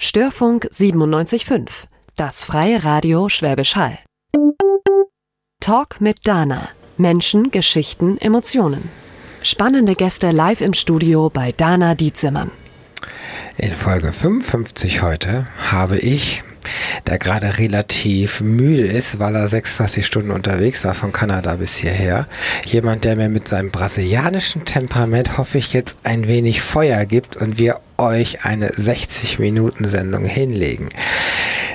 Störfunk 97.5, das freie Radio Schwäbisch Hall. Talk mit Dana. Menschen, Geschichten, Emotionen. Spannende Gäste live im Studio bei Dana Dietzimmern. In Folge 55 heute habe ich, der gerade relativ müde ist, weil er 26 Stunden unterwegs war von Kanada bis hierher, jemand, der mir mit seinem brasilianischen Temperament hoffe ich jetzt ein wenig Feuer gibt und wir euch eine 60-Minuten-Sendung hinlegen.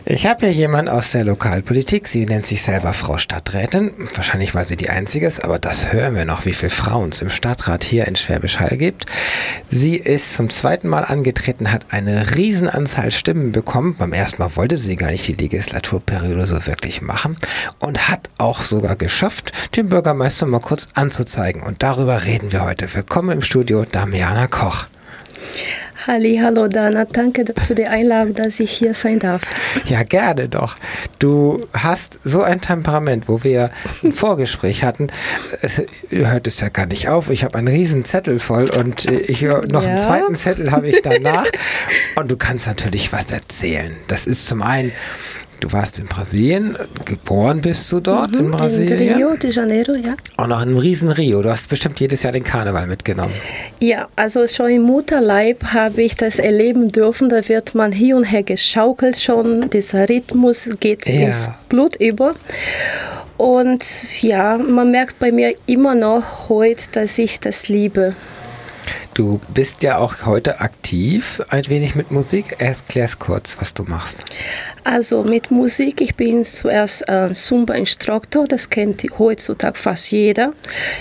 Ich habe hier jemanden aus der Lokalpolitik. Sie nennt sich selber Frau Stadträtin. Wahrscheinlich war sie die einzige, aber das hören wir noch, wie viele Frauen es im Stadtrat hier in Schwäbisch Hall gibt. Sie ist zum zweiten Mal angetreten, hat eine Riesenanzahl Stimmen bekommen. Beim ersten Mal wollte sie gar nicht die Legislaturperiode so wirklich machen und hat auch sogar geschafft, den Bürgermeister mal kurz anzuzeigen. Und darüber reden wir heute. Willkommen im Studio, Damiana Koch. Halli, hallo Dana, danke für die Einladung, dass ich hier sein darf. Ja, gerne doch. Du hast so ein Temperament, wo wir ein Vorgespräch hatten. Es hört es ja gar nicht auf. Ich habe einen riesen Zettel voll und ich noch ja. einen zweiten Zettel habe ich danach. und du kannst natürlich was erzählen. Das ist zum einen Du warst in Brasilien, geboren bist du dort mhm, in Brasilien? In Rio de Janeiro, ja. Auch noch in riesen Rio. Du hast bestimmt jedes Jahr den Karneval mitgenommen. Ja, also schon im Mutterleib habe ich das erleben dürfen. Da wird man hier und her geschaukelt schon. Dieser Rhythmus geht ja. ins Blut über. Und ja, man merkt bei mir immer noch heute, dass ich das liebe. Du bist ja auch heute aktiv ein wenig mit Musik. Erklär's kurz, was du machst. Also mit Musik, ich bin zuerst äh, Zumba-Instruktor, das kennt heutzutage fast jeder.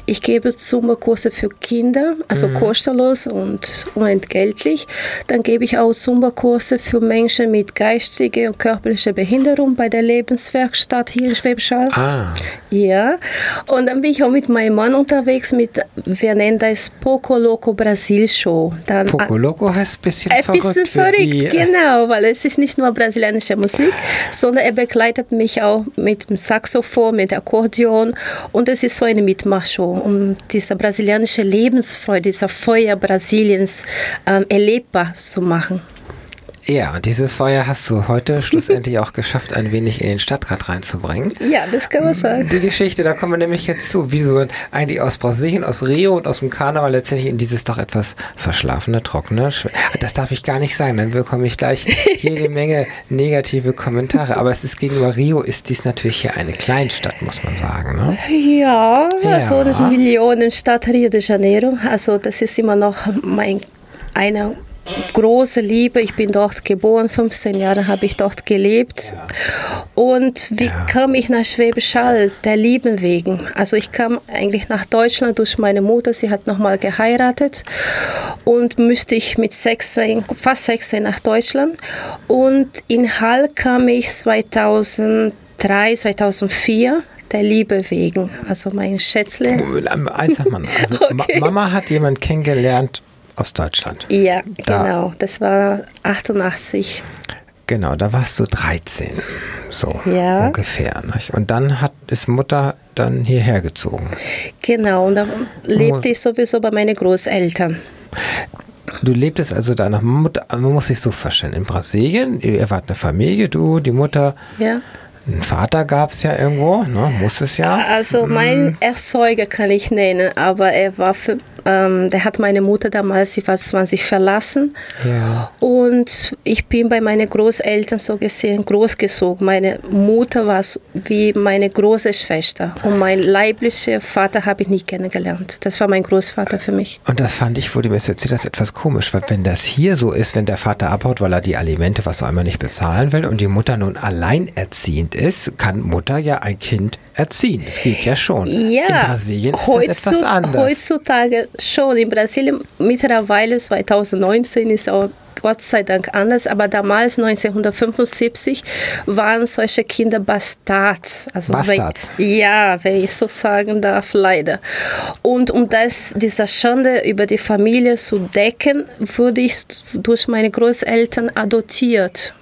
Ich gebe Zumba-Kurse für Kinder, also mhm. kostenlos und unentgeltlich. Dann gebe ich auch Zumba-Kurse für Menschen mit geistiger und körperlicher Behinderung bei der Lebenswerkstatt hier in Schwäbisch Ah. Ja, und dann bin ich auch mit meinem Mann unterwegs mit, wir nennen das Poco Loco Brasil. Brasil-Show. Poco Loco heißt ein bisschen ein verrückt. Bisschen verrückt, die, genau, weil es ist nicht nur brasilianische Musik, sondern er begleitet mich auch mit dem Saxophon, mit Akkordeon und es ist so eine Mitmachshow, um diese brasilianische Lebensfreude, dieser Feuer Brasiliens ähm, erlebbar zu machen. Ja, und dieses Feuer hast du heute schlussendlich auch geschafft, ein wenig in den Stadtrat reinzubringen. Ja, das kann man sagen. Die Geschichte, da kommen wir nämlich jetzt zu, wieso eigentlich aus Brasilien, aus Rio und aus dem Karneval letztendlich in dieses doch etwas verschlafene, trockene, das darf ich gar nicht sagen, dann bekomme ich gleich jede Menge negative Kommentare. Aber es ist gegenüber Rio ist dies natürlich hier eine Kleinstadt, muss man sagen. Ne? Ja, also ja. das Millionenstadt Rio de Janeiro. Also das ist immer noch mein einer große Liebe. Ich bin dort geboren, 15 Jahre habe ich dort gelebt. Und wie ja. kam ich nach Schwäbisch Hall? Der Lieben wegen. Also ich kam eigentlich nach Deutschland durch meine Mutter. Sie hat nochmal geheiratet und müsste ich mit 16, fast 16 nach Deutschland. Und in Hall kam ich 2003, 2004 der Liebe wegen. Also mein Schätzle. Eins sagt man. Also okay. Mama hat jemand kennengelernt aus Deutschland. Ja, da, genau. Das war 88. Genau, da warst du 13. So ja. ungefähr. Nicht? Und dann hat, ist Mutter dann hierher gezogen. Genau, und da lebte ich sowieso bei meinen Großeltern. Du lebtest also deiner Mutter, man muss sich so vorstellen, in Brasilien, ihr wart eine Familie, du, die Mutter. Ja. Ein Vater gab es ja irgendwo, ne? muss es ja. Also mein hm. Erzeuger kann ich nennen, aber er war für ähm, der hat meine Mutter damals, sie war 20, verlassen. Ja. Und ich bin bei meinen Großeltern so gesehen großgezogen. Meine Mutter war wie meine große Schwester. Und mein leiblicher Vater habe ich nicht kennengelernt. Das war mein Großvater für mich. Und das fand ich, du mir erzählt hast, etwas komisch. Weil wenn das hier so ist, wenn der Vater abhaut, weil er die Alimente, was auch immer, nicht bezahlen will und die Mutter nun alleinerziehend ist, kann Mutter ja ein Kind erziehen. Das geht ja schon. Ja, in Brasilien ist das etwas anders. Heutzutage schon. In Brasilien mittlerweile 2019 ist auch Gott sei Dank anders, aber damals 1975 waren solche Kinder Bastards. Also Bastards. Wenn, ja, wenn ich so sagen darf, leider. Und um das, diese Schande über die Familie zu decken, wurde ich durch meine Großeltern adoptiert.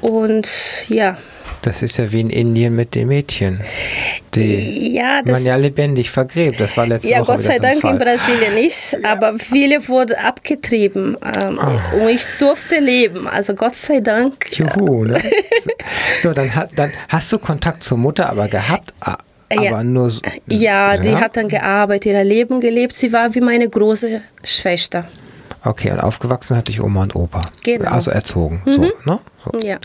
Und ja. Das ist ja wie in Indien mit den Mädchen, die ja, man ja lebendig vergräbt. Das war letzte ja, Woche Gott sei Dank in Brasilien nicht, aber viele wurden abgetrieben ähm, oh. und ich durfte leben. Also Gott sei Dank. Juhu, ne? so, dann, dann hast du Kontakt zur Mutter aber gehabt, aber ja. nur so, ja, ja, die hat dann gearbeitet, ihr Leben gelebt. Sie war wie meine große Schwester. Okay, und aufgewachsen hatte ich Oma und Opa. Genau. Also erzogen. Mhm. So, ne? So. Ja.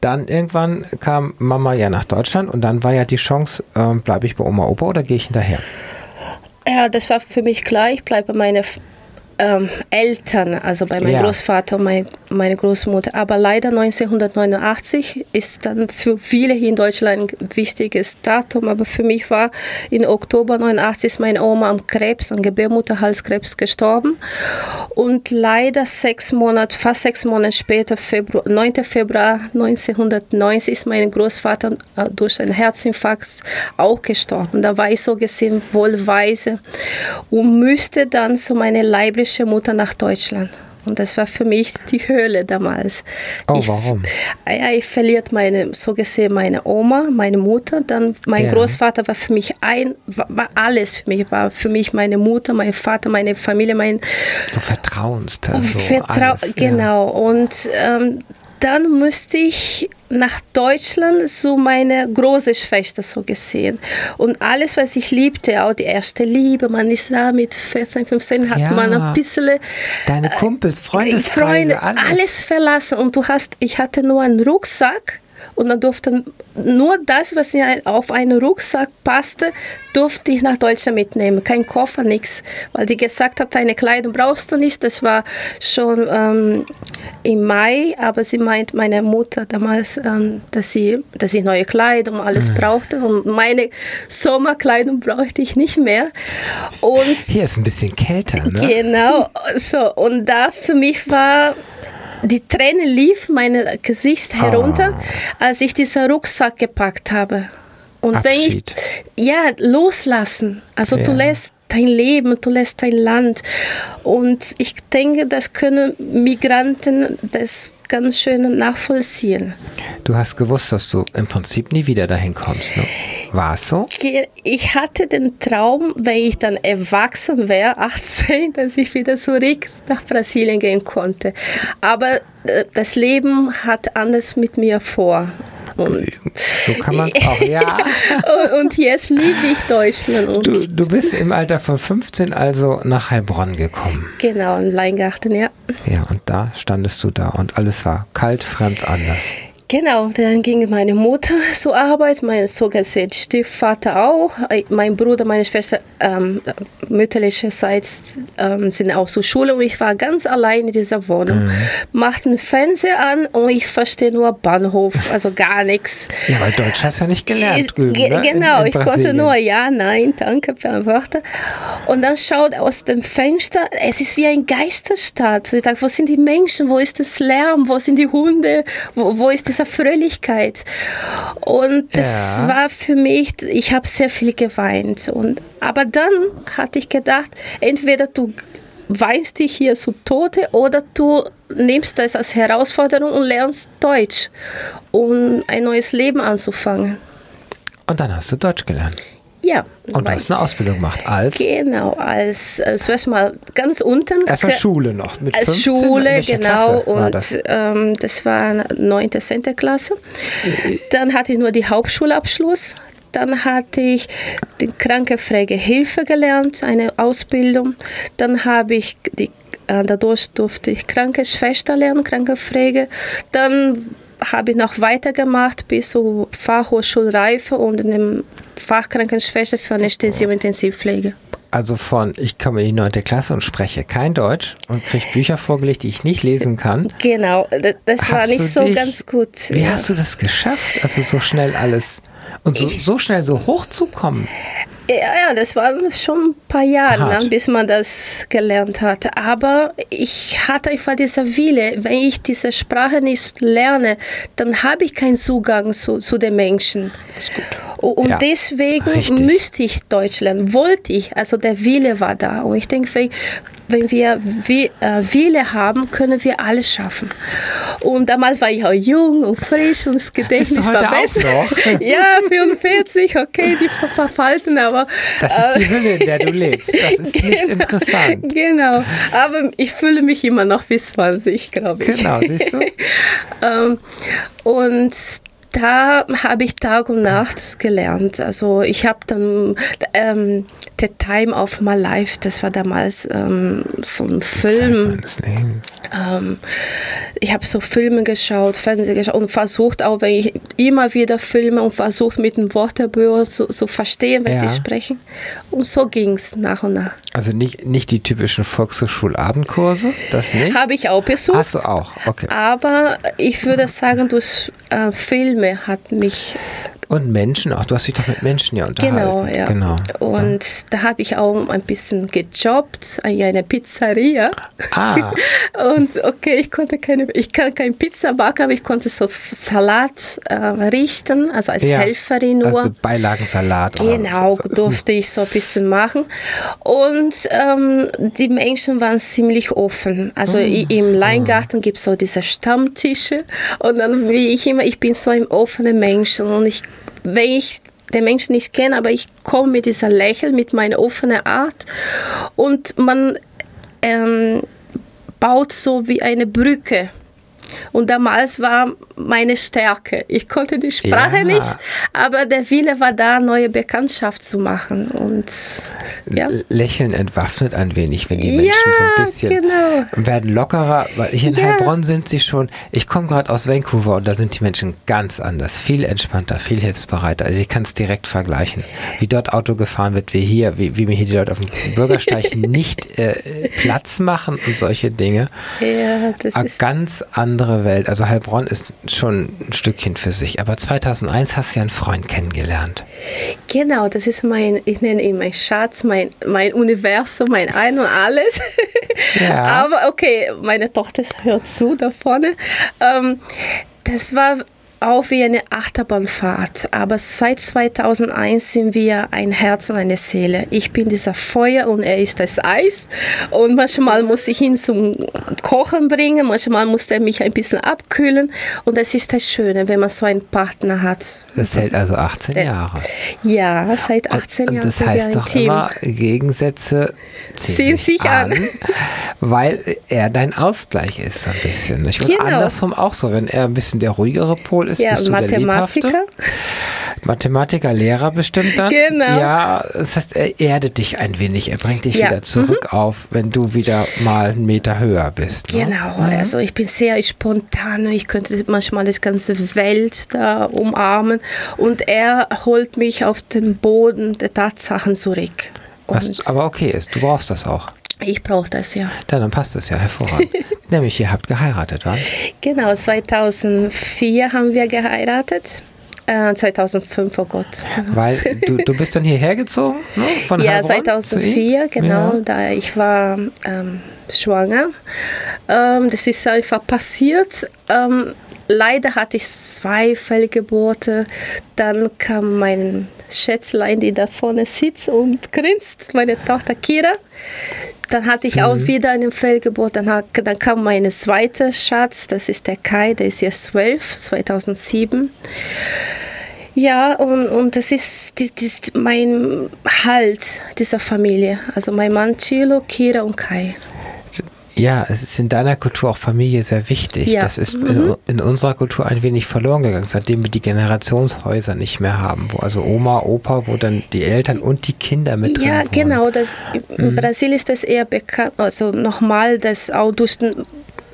Dann irgendwann kam Mama ja nach Deutschland und dann war ja die Chance, äh, bleibe ich bei Oma Opa oder gehe ich hinterher? Ja, das war für mich klar. Ich bleibe bei meiner ähm, Eltern, also bei meinem ja. Großvater und mein, meine Großmutter. Aber leider 1989 ist dann für viele hier in Deutschland ein wichtiges Datum. Aber für mich war in Oktober 89 ist meine Oma am Krebs, an Gebärmutterhalskrebs gestorben. Und leider sechs Monate, fast sechs Monate später, Februar, 9. Februar 1990, ist mein Großvater äh, durch einen Herzinfarkt auch gestorben. Da war ich so gesehen wohlweise und müsste dann zu meiner leiblichen türkische Mutter nach Deutschland. Und das war für mich die Höhle damals. Oh, ich, warum? Ja, ich verliert meine, so gesehen meine Oma, meine Mutter, dann mein ja. Großvater war für mich ein, war, alles für mich, war für mich meine Mutter, mein Vater, meine Familie, mein so Vertrauensperson. Vertrau alles, genau. Ja. Und ähm, dann müsste ich nach Deutschland so meine große Schwester so gesehen. Und alles, was ich liebte, auch die erste Liebe, man ist da mit 14, 15, hat ja, man ein bisschen... Deine Kumpels, Freundeskreise, Freunde, alles. alles verlassen. Und du hast, ich hatte nur einen Rucksack und dann durfte nur das, was auf einen Rucksack passte, durfte ich nach Deutschland mitnehmen. Kein Koffer, nichts. Weil die gesagt hat, deine Kleidung brauchst du nicht. Das war schon ähm, im Mai, aber sie meint, meine Mutter damals, ähm, dass, sie, dass ich neue Kleidung, alles mhm. brauchte. Und meine Sommerkleidung brauchte ich nicht mehr. Und Hier ist ein bisschen kälter, ne? Genau. So, und da für mich war die Tränen lief mein Gesicht herunter, oh. als ich diesen Rucksack gepackt habe. Und Abschied. wenn ich, ja, loslassen. Also ja. du lässt dein Leben, du lässt dein Land. Und ich denke, das können Migranten das ganz schön nachvollziehen. Du hast gewusst, dass du im Prinzip nie wieder dahin kommst. Ne? War es so? Ich hatte den Traum, wenn ich dann erwachsen wäre, 18, dass ich wieder zurück nach Brasilien gehen konnte. Aber äh, das Leben hat anders mit mir vor. Und so kann man es auch, ja. und jetzt liebe ich Deutschland. Du, du bist im Alter von 15 also nach Heilbronn gekommen. Genau, in Weingarten, ja. Ja, und da standest du da und alles war kalt, fremd, anders. Genau, dann ging meine Mutter zur Arbeit, mein sogar Stiefvater auch, mein Bruder, meine Schwester ähm, mütterlicherseits ähm, sind auch zur Schule und ich war ganz allein in dieser Wohnung. Mhm. Machten Fernseher an und ich verstehe nur Bahnhof, also gar nichts. Ja, weil Deutsch hast du ja nicht gelernt. Drüben, ne? Genau, in, in ich konnte nur ja, nein, danke, beantworten. Und dann schaut aus dem Fenster, es ist wie ein Geisterstadt. Ich dachte, wo sind die Menschen, wo ist das Lärm, wo sind die Hunde, wo, wo ist das dieser Fröhlichkeit. Und das ja. war für mich, ich habe sehr viel geweint. Und, aber dann hatte ich gedacht, entweder du weinst dich hier zu Tode oder du nimmst das als Herausforderung und lernst Deutsch, um ein neues Leben anzufangen. Und dann hast du Deutsch gelernt. Ja. Und du hast eine Ausbildung gemacht als? Genau, als, zuerst mal ganz unten. Erstmal Schule noch, mit Als 15, Schule, genau. Und das? Ähm, das war 9. 10. Klasse. Dann hatte ich nur die Hauptschulabschluss. Dann hatte ich die Krankenpflegehilfe gelernt, eine Ausbildung. Dann habe ich die äh, dadurch durfte ich Krankenschwester lernen, Krankenpflege. Dann habe ich noch weitergemacht bis zur Fachhochschulreife und in dem Fachkrankenschwester für Anästhesie und Intensivpflege. Also von, ich komme in die neunte Klasse und spreche kein Deutsch und kriege Bücher vorgelegt, die ich nicht lesen kann. Genau, das hast war nicht so dich, ganz gut. Wie ja. hast du das geschafft, also so schnell alles und so, ich, so schnell so hoch zu kommen? Ja, das war schon ein paar Jahre, ne, bis man das gelernt hat. Aber ich hatte einfach dieser Wille, wenn ich diese Sprache nicht lerne, dann habe ich keinen Zugang zu, zu den Menschen. Und ja, deswegen richtig. müsste ich Deutsch lernen, wollte ich. Also der Wille war da. Und ich denke, wenn wir äh, Wille haben, können wir alles schaffen. Und damals war ich auch jung und frisch und das Gedächtnis war besser. ja, 44, okay, die verfalten, aber. Das ist die Hülle, in der du lebst. Das ist genau, nicht interessant. Genau. Aber ich fühle mich immer noch wie 20, glaube ich. Genau, siehst du? ähm, und da habe ich Tag und Nacht gelernt. Also ich habe dann ähm, The Time of My Life, das war damals ähm, so ein Film. Ähm, ich habe so Filme geschaut, Fernsehen geschaut und versucht auch, wenn ich immer wieder filme und versucht mit dem Wörterbuch zu, zu verstehen, was ja. sie sprechen. Und so ging es nach und nach. Also nicht, nicht die typischen Volkshochschulabendkurse, das nicht? Habe ich auch besucht. Hast du auch, okay. Aber ich würde sagen, durch äh, Filme hat mich und Menschen auch. Du hast dich doch mit Menschen ja unterhalten. Genau, ja. Genau. Und ja. da habe ich auch ein bisschen gejobbt in einer Pizzeria. Ah. Und okay, ich konnte keine, ich kann kein Pizza backen, aber ich konnte so Salat äh, richten, also als ja. Helferin nur. Also Beilagensalat. Genau, so. durfte ich so ein bisschen machen. Und ähm, die Menschen waren ziemlich offen. Also mm. im Leingarten mm. gibt es so diese Stammtische. Und dann, wie ich immer, ich bin so ein offener Mensch und ich wenn ich den Menschen nicht kenne, aber ich komme mit dieser Lächeln, mit meiner offenen Art. Und man ähm, baut so wie eine Brücke und damals war meine Stärke. Ich konnte die Sprache ja. nicht, aber der Wille war da, neue Bekanntschaft zu machen. Und, ja. Lächeln entwaffnet ein wenig, wenn die Menschen ja, so ein bisschen genau. werden lockerer. Weil hier in. Heilbronn sind sie schon, ich komme gerade aus Vancouver und da sind die Menschen ganz anders, viel entspannter, viel hilfsbereiter. Also ich kann es direkt vergleichen, wie dort Auto gefahren wird, wie hier, wie, wie mir hier die Leute auf dem Bürgersteig nicht äh, Platz machen und solche Dinge. Ja, das ist ganz anders andere Welt. Also Heilbronn ist schon ein Stückchen für sich. Aber 2001 hast du ja einen Freund kennengelernt. Genau, das ist mein, ich nenne ihn mein Schatz, mein, mein Universum, mein Ein und Alles. Ja. Aber okay, meine Tochter hört zu da vorne. Ähm, das war auch wie eine Achterbahnfahrt. Aber seit 2001 sind wir ein Herz und eine Seele. Ich bin dieser Feuer und er ist das Eis. Und manchmal muss ich ihn zum Kochen bringen, manchmal muss er mich ein bisschen abkühlen. Und das ist das Schöne, wenn man so einen Partner hat. Das hält also 18 äh, Jahre. Ja, seit 18 Jahren. Und das heißt doch Team. immer, Gegensätze ziehen, ziehen sich, an, an, weil er dein Ausgleich ist so ein bisschen. Nicht? Und genau. andersrum auch so, wenn er ein bisschen der ruhigere Pol ist, ja, bist du Mathematiker. Mathematiker, Lehrer bestimmt dann. Genau. Ja, das heißt, er erdet dich ein wenig, er bringt dich ja. wieder zurück mhm. auf, wenn du wieder mal einen Meter höher bist. Ne? Genau, mhm. also ich bin sehr spontan, ich könnte manchmal das ganze Welt da umarmen und er holt mich auf den Boden der Tatsachen zurück. Was aber okay ist, du brauchst das auch. Ich brauche das, ja. ja. Dann passt das ja hervorragend. Nämlich, ihr habt geheiratet, was? Genau, 2004 haben wir geheiratet. 2005, äh, oh Gott. Weil du, du bist dann hierher gezogen? Ne? Von ja, Heilbronn 2004, genau. Ja. Da ich war ähm, schwanger. Ähm, das ist einfach passiert. Ähm, leider hatte ich zwei Fehlgeburten. Dann kam mein Schätzlein, die da vorne sitzt und grinst, meine Tochter Kira. Dann hatte ich mhm. auch wieder einen Fehlgeburt. Dann, hat, dann kam mein zweiter Schatz, das ist der Kai, der ist jetzt zwölf, 2007. Ja, und, und das ist die, die, mein Halt dieser Familie. Also mein Mann Chilo, Kira und Kai. Ja, es ist in deiner Kultur auch Familie sehr wichtig. Ja. Das ist mhm. in, in, unserer Kultur ein wenig verloren gegangen, seitdem wir die Generationshäuser nicht mehr haben, wo also Oma, Opa, wo dann die Eltern und die Kinder mit drin Ja, genau. Das, in mhm. Brasilien ist das eher bekannt, also nochmal, dass auch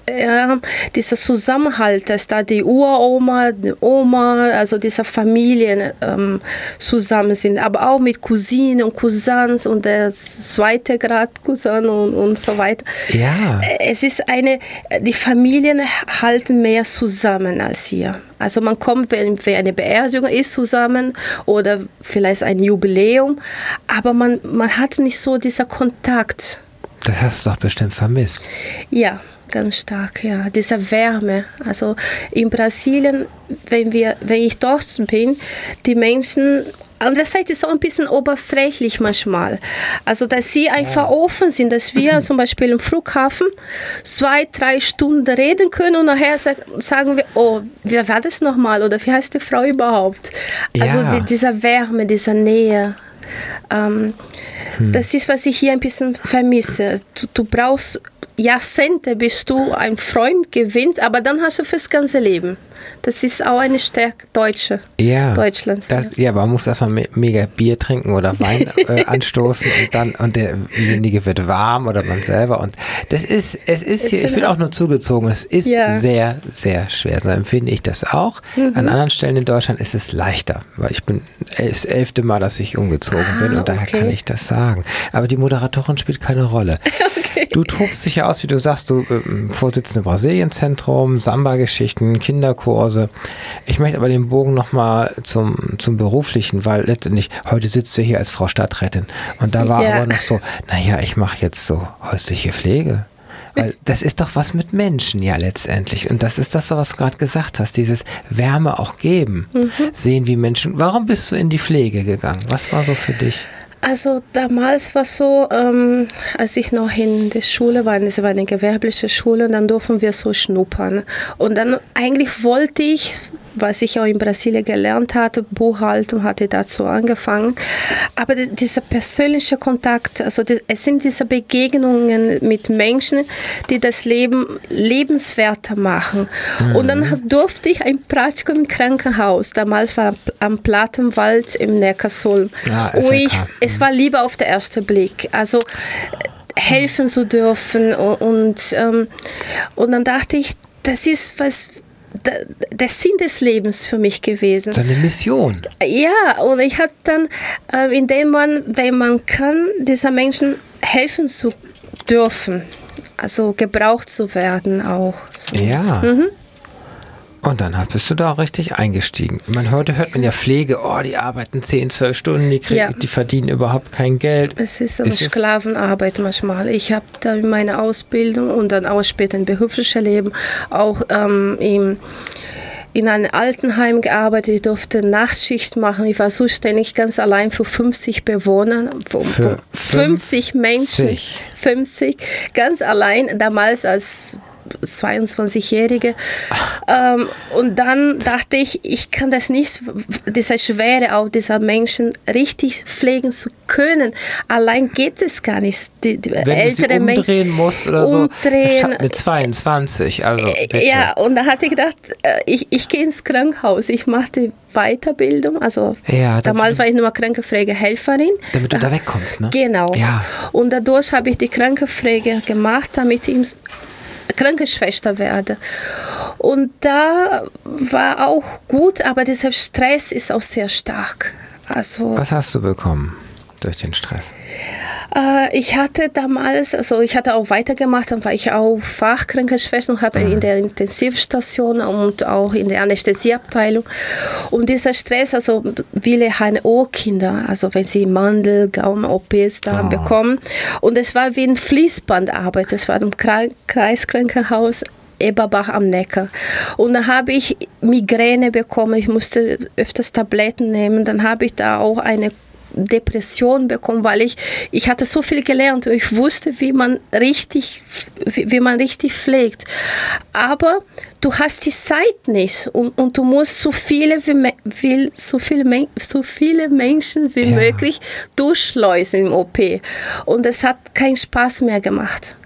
ja, dieser Zusammenhalt, dass da die Uroma, die Oma, also diese Familien ähm, zusammen sind, aber auch mit Cousinen und Cousins und der zweite Grad Cousin und, und so weiter. Ja. Es ist eine, die Familien halten mehr zusammen als hier. Also man kommt, wenn, wenn eine Beerdigung ist, zusammen oder vielleicht ein Jubiläum, aber man, man hat nicht so dieser Kontakt. Das hast du doch bestimmt vermisst. Ja, ganz stark, ja. Diese Wärme. Also in Brasilien, wenn, wir, wenn ich dort bin, die Menschen andererseits ist es auch ein bisschen oberflächlich manchmal. Also, dass sie einfach offen sind, dass wir zum Beispiel im Flughafen zwei, drei Stunden reden können und nachher sagen wir, oh, wie war das nochmal oder wie heißt die Frau überhaupt? Also, ja. die, dieser Wärme, dieser Nähe. Ähm, hm. Das ist, was ich hier ein bisschen vermisse. Du, du brauchst Jahrzehnte, bis du einen Freund gewinnst, aber dann hast du fürs ganze Leben. Das ist auch eine Stärke Deutsche, ja, Deutschlands. Das, ja, man muss erstmal me mega Bier trinken oder Wein äh, anstoßen und dann und derjenige wird warm oder man selber und das ist es ist hier, ich bin auch nur zugezogen, es ist ja. sehr sehr schwer, so empfinde ich das auch. Mhm. An anderen Stellen in Deutschland ist es leichter, weil ich bin das elfte Mal, dass ich umgezogen ah, bin und daher okay. kann ich das sagen. Aber die Moderatorin spielt keine Rolle. okay. Du tobst dich ja aus, wie du sagst, du äh, Vorsitzende Brasilienzentrum, Samba-Geschichten, Kinderchor Kurse. Ich möchte aber den Bogen nochmal zum, zum Beruflichen, weil letztendlich heute sitzt du hier als Frau Stadträtin und da war ja. aber noch so, naja, ich mache jetzt so häusliche Pflege. Weil das ist doch was mit Menschen ja letztendlich. Und das ist das, was du gerade gesagt hast, dieses Wärme auch geben. Mhm. Sehen wie Menschen. Warum bist du in die Pflege gegangen? Was war so für dich? Also damals war es so, ähm, als ich noch in der Schule war, es war eine gewerbliche Schule, dann durften wir so schnuppern. Und dann eigentlich wollte ich was ich auch in Brasilien gelernt hatte, Buchhaltung hatte dazu angefangen. Aber dieser persönliche Kontakt, also es sind diese Begegnungen mit Menschen, die das Leben lebenswerter machen. Mhm. Und dann mhm. durfte ich ein Praktikum im Krankenhaus, damals war am Plattenwald im Neckarsulm. Ja, ah, ich, es war lieber auf den ersten Blick. Also helfen zu dürfen und, und, ähm, und dann dachte ich, das ist was der Sinn des Lebens für mich gewesen. Seine Mission. Ja, und ich hatte dann, äh, indem man, wenn man kann, dieser Menschen helfen zu dürfen, also gebraucht zu werden auch. So. Ja. Mhm. Und dann bist du da richtig eingestiegen. Man heute hört man ja Pflege, oh, die arbeiten 10, 12 Stunden, die, kriegen, ja. die verdienen überhaupt kein Geld. Es ist aber ist Sklavenarbeit manchmal. Ich habe da meine Ausbildung und dann auch später im beruflichen Leben auch ähm, im in einem Altenheim gearbeitet, ich durfte Nachtschicht machen. Ich war zuständig ganz allein für 50 Bewohner, für, für 50 Menschen. 50, ganz allein, damals als 22-Jährige. Ähm, und dann dachte ich, ich kann das nicht, diese Schwere auch dieser Menschen richtig pflegen zu können. Allein geht es gar nicht. Die, die Wenn ältere du sie umdrehen musst oder umdrehen, so. Eine 22, also äh, bitte. Ja, und da hatte ich gedacht, äh, ich, ich gehe ins Krankenhaus, ich mache die Weiterbildung. Also ja, damals war ich nur Krankenpflegehelferin. Damit du da wegkommst, ne? Genau. Ja. Und dadurch habe ich die Krankenpflege gemacht, damit ich Krankenschwester werde. Und da war auch gut, aber dieser Stress ist auch sehr stark. Also, Was hast du bekommen durch den Stress? Äh, ich hatte damals, also ich hatte auch weitergemacht, dann war ich auch Fachkrankenschwester und habe mhm. in der Intensivstation und auch in der Anästhesieabteilung. Und dieser Stress, also viele HNO-Kinder, also wenn sie Mandel, Gaumen-OPs dann oh. bekommen. Und es war wie ein Fließbandarbeit, das war im Kreiskrankenhaus Eberbach am Neckar. Und da habe ich Migräne bekommen, ich musste öfters Tabletten nehmen. Dann habe ich da auch eine Depression bekommen, weil ich, ich hatte so viel gelernt und ich wusste, wie man richtig, wie, wie man richtig pflegt. Aber du hast die Zeit nicht und, und du musst so viele, wie, wie, so viele, so viele Menschen wie ja. möglich durchschleusen im OP. Und es hat keinen Spaß mehr gemacht.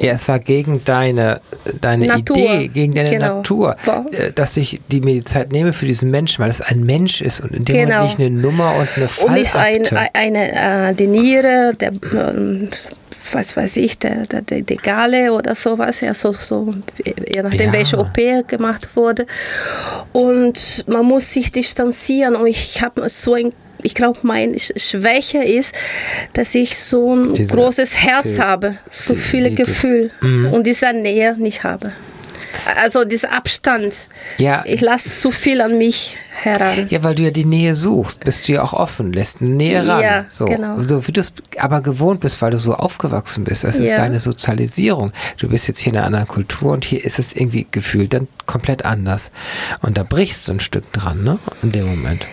Ja, es war gegen deine, deine Idee, gegen deine genau. Natur, äh, dass ich die mir die Zeit nehme für diesen Menschen, weil es ein Mensch ist und in dem genau. Moment nicht eine Nummer und eine Fallakte. Und nicht ein, eine, äh, die Niere, der, ähm, was weiß ich, der, der, der, Gale oder sowas, ja, so, so, je nachdem, ja. welche OP gemacht wurde. Und man muss sich distanzieren und ich habe so ein ich glaube, meine Schwäche ist, dass ich so ein Diese, großes Herz die, habe, so die, viele die, Gefühle mhm. und diese Nähe nicht habe. Also dieser Abstand. Ja. Ich lasse zu viel an mich heran. Ja, weil du ja die Nähe suchst, bist du ja auch offen, lässt eine Nähe ran. Ja, so. genau. So wie du es aber gewohnt bist, weil du so aufgewachsen bist. Das ist ja. deine Sozialisierung. Du bist jetzt hier in einer anderen Kultur und hier ist es irgendwie gefühlt dann komplett anders. Und da brichst du ein Stück dran, ne? In dem Moment.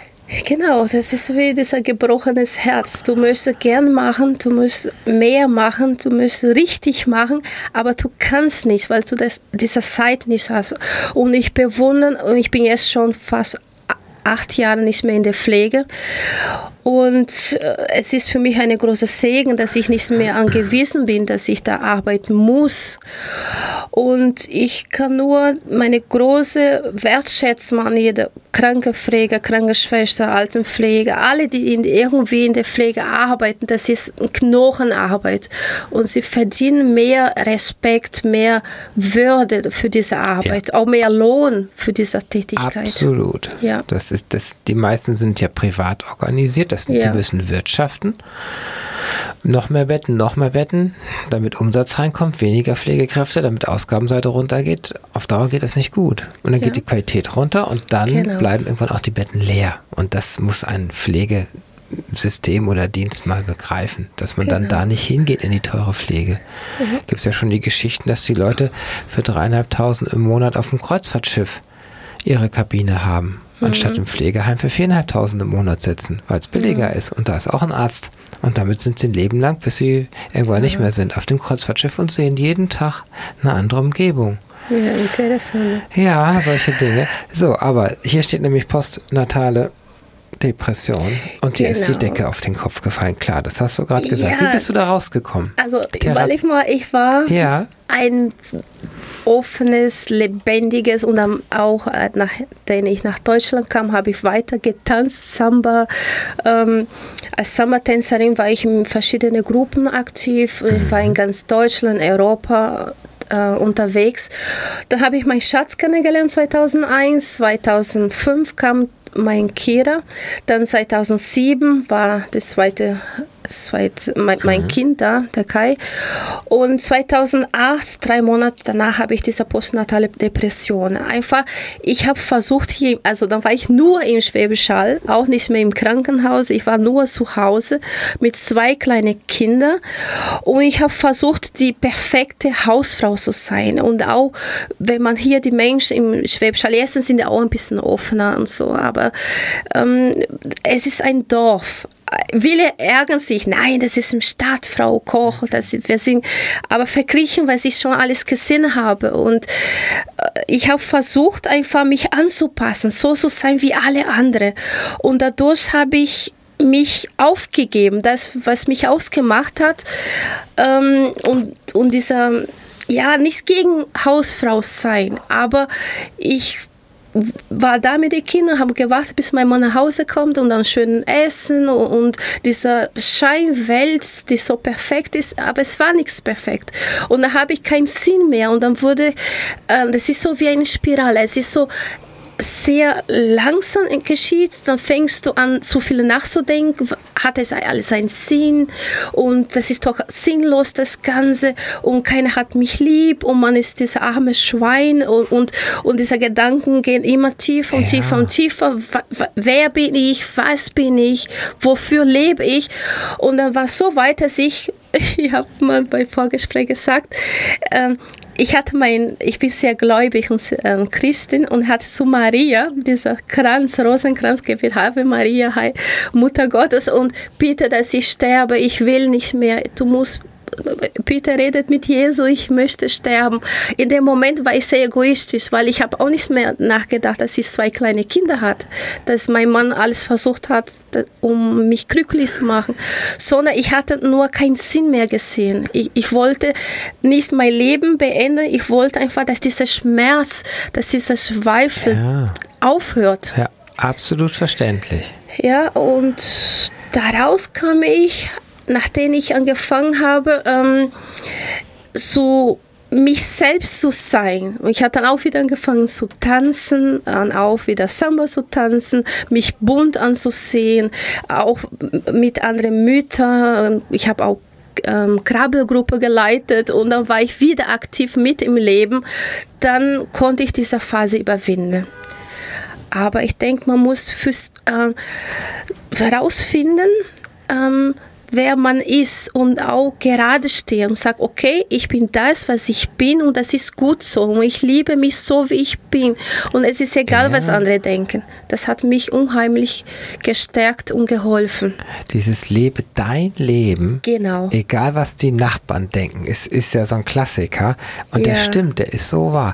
Genau, das ist wie dieser gebrochenes Herz. Du möchtest gern machen, du musst mehr machen, du möchtest richtig machen, aber du kannst nicht, weil du das, diese Zeit nicht hast. Und ich bewundere, und ich bin jetzt schon fast acht Jahre nicht mehr in der Pflege. Und äh, es ist für mich eine große Segen, dass ich nicht mehr angewiesen bin, dass ich da arbeiten muss. Und ich kann nur meine große Wertschätzung an jede Krankenpfleger, Krankenschwester, Altenpflege, alle, die in, irgendwie in der Pflege arbeiten, das ist Knochenarbeit. Und sie verdienen mehr Respekt, mehr Würde für diese Arbeit, ja. auch mehr Lohn für diese Tätigkeit. Absolut. Ja. Das ist das, die meisten sind ja privat organisiert das, ja. Die müssen wirtschaften. Noch mehr Betten, noch mehr Betten, damit Umsatz reinkommt, weniger Pflegekräfte, damit Ausgabenseite runtergeht. Auf Dauer geht das nicht gut. Und dann ja. geht die Qualität runter und dann genau. bleiben irgendwann auch die Betten leer. Und das muss ein Pflegesystem oder Dienst mal begreifen, dass man genau. dann da nicht hingeht in die teure Pflege. Mhm. Gibt es ja schon die Geschichten, dass die Leute für dreieinhalbtausend im Monat auf dem Kreuzfahrtschiff ihre Kabine haben anstatt im Pflegeheim für 4.500 im Monat sitzen, weil es billiger mhm. ist. Und da ist auch ein Arzt. Und damit sind sie ein Leben lang, bis sie irgendwann nicht mehr sind, auf dem Kreuzfahrtschiff und sehen jeden Tag eine andere Umgebung. Ja, interessant. Ja, solche Dinge. So, aber hier steht nämlich postnatale Depression und dir ist die genau. Decke auf den Kopf gefallen. Klar, das hast du gerade gesagt. Ja, Wie bist du da rausgekommen? Also, Thera überleg mal, ich war ja. ein offenes, lebendiges und dann auch, äh, nachdem ich nach Deutschland kam, habe ich weiter getanzt, Samba. Ähm, als Samba-Tänzerin war ich in verschiedenen Gruppen aktiv. Ich war in mhm. ganz Deutschland, Europa äh, unterwegs. Da habe ich meinen Schatz kennengelernt 2001. 2005 kam mein Kira. Dann 2007 war das zweite zweit, mein, mein mhm. Kind da, der Kai. Und 2008, drei Monate danach, habe ich diese postnatale Depression. Einfach, ich habe versucht hier, also dann war ich nur im Schwäbisch Hall, auch nicht mehr im Krankenhaus. Ich war nur zu Hause mit zwei kleinen Kindern und ich habe versucht, die perfekte Hausfrau zu sein. Und auch, wenn man hier die Menschen im Schwäbisch Hall, erstens sind ja auch ein bisschen offener und so, aber ähm, es ist ein Dorf viele ärgern sich, nein, das ist im Stadt, Frau Koch, das, wir sind, aber verglichen, weil ich schon alles gesehen habe. Und äh, ich habe versucht, einfach mich anzupassen, so zu sein wie alle anderen und dadurch habe ich mich aufgegeben, das, was mich ausgemacht hat ähm, und, und dieser ja, nicht gegen Hausfrau sein, aber ich war da mit den Kindern, haben gewartet, bis mein Mann nach Hause kommt und dann schön essen und, und diese Scheinwelt, die so perfekt ist, aber es war nichts perfekt. Und da habe ich keinen Sinn mehr und dann wurde, äh, das ist so wie eine Spirale, es ist so, sehr langsam geschieht, dann fängst du an, zu viel nachzudenken, hat es alles einen Sinn und das ist doch sinnlos, das Ganze und keiner hat mich lieb und man ist dieser arme Schwein und, und, und diese Gedanken gehen immer tiefer und ja. tiefer und tiefer. Wer bin ich? Was bin ich? Wofür lebe ich? Und dann war es so weit, dass ich ich habe mal bei Vorgespräch gesagt, ähm, ich hatte mein, ich bin sehr gläubig und ähm, Christin und hatte zu Maria dieser Kranz, Rosenkranz gebetet, Ave Maria, Mutter Gottes und bitte, dass ich sterbe, ich will nicht mehr, du musst Peter redet mit Jesus, ich möchte sterben. In dem Moment war ich sehr egoistisch, weil ich habe auch nicht mehr nachgedacht, dass ich zwei kleine Kinder hat, dass mein Mann alles versucht hat, um mich glücklich zu machen, sondern ich hatte nur keinen Sinn mehr gesehen. Ich, ich wollte nicht mein Leben beenden, ich wollte einfach, dass dieser Schmerz, dass dieser Zweifel ja. aufhört. Ja, absolut verständlich. Ja, und daraus kam ich nachdem ich angefangen habe, ähm, so mich selbst zu sein. Und ich habe dann auch wieder angefangen zu tanzen, dann auch wieder Samba zu tanzen, mich bunt anzusehen, auch mit anderen Müttern. Ich habe auch ähm, Krabbelgruppe geleitet und dann war ich wieder aktiv mit im Leben. Dann konnte ich diese Phase überwinden. Aber ich denke, man muss fürs, äh, herausfinden, ähm, wer man ist und auch gerade stehen und sagt, okay, ich bin das, was ich bin und das ist gut so und ich liebe mich so, wie ich bin und es ist egal, ja. was andere denken. Das hat mich unheimlich gestärkt und geholfen. Dieses Lebe dein Leben, genau. egal was die Nachbarn denken, ist, ist ja so ein Klassiker und ja. der stimmt, der ist so wahr.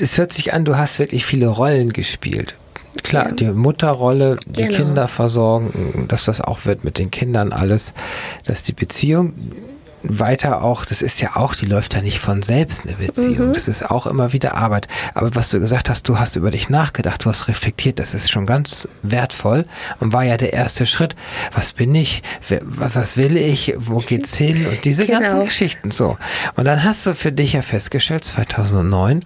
Es hört sich an, du hast wirklich viele Rollen gespielt. Klar, die Mutterrolle, die genau. Kinder versorgen, dass das auch wird mit den Kindern alles, dass die Beziehung weiter auch, das ist ja auch, die läuft ja nicht von selbst eine Beziehung. Mhm. Das ist auch immer wieder Arbeit. Aber was du gesagt hast, du hast über dich nachgedacht, du hast reflektiert, das ist schon ganz wertvoll und war ja der erste Schritt. Was bin ich? Was will ich? Wo geht's hin? Und diese genau. ganzen Geschichten so. Und dann hast du für dich ja festgestellt, 2009,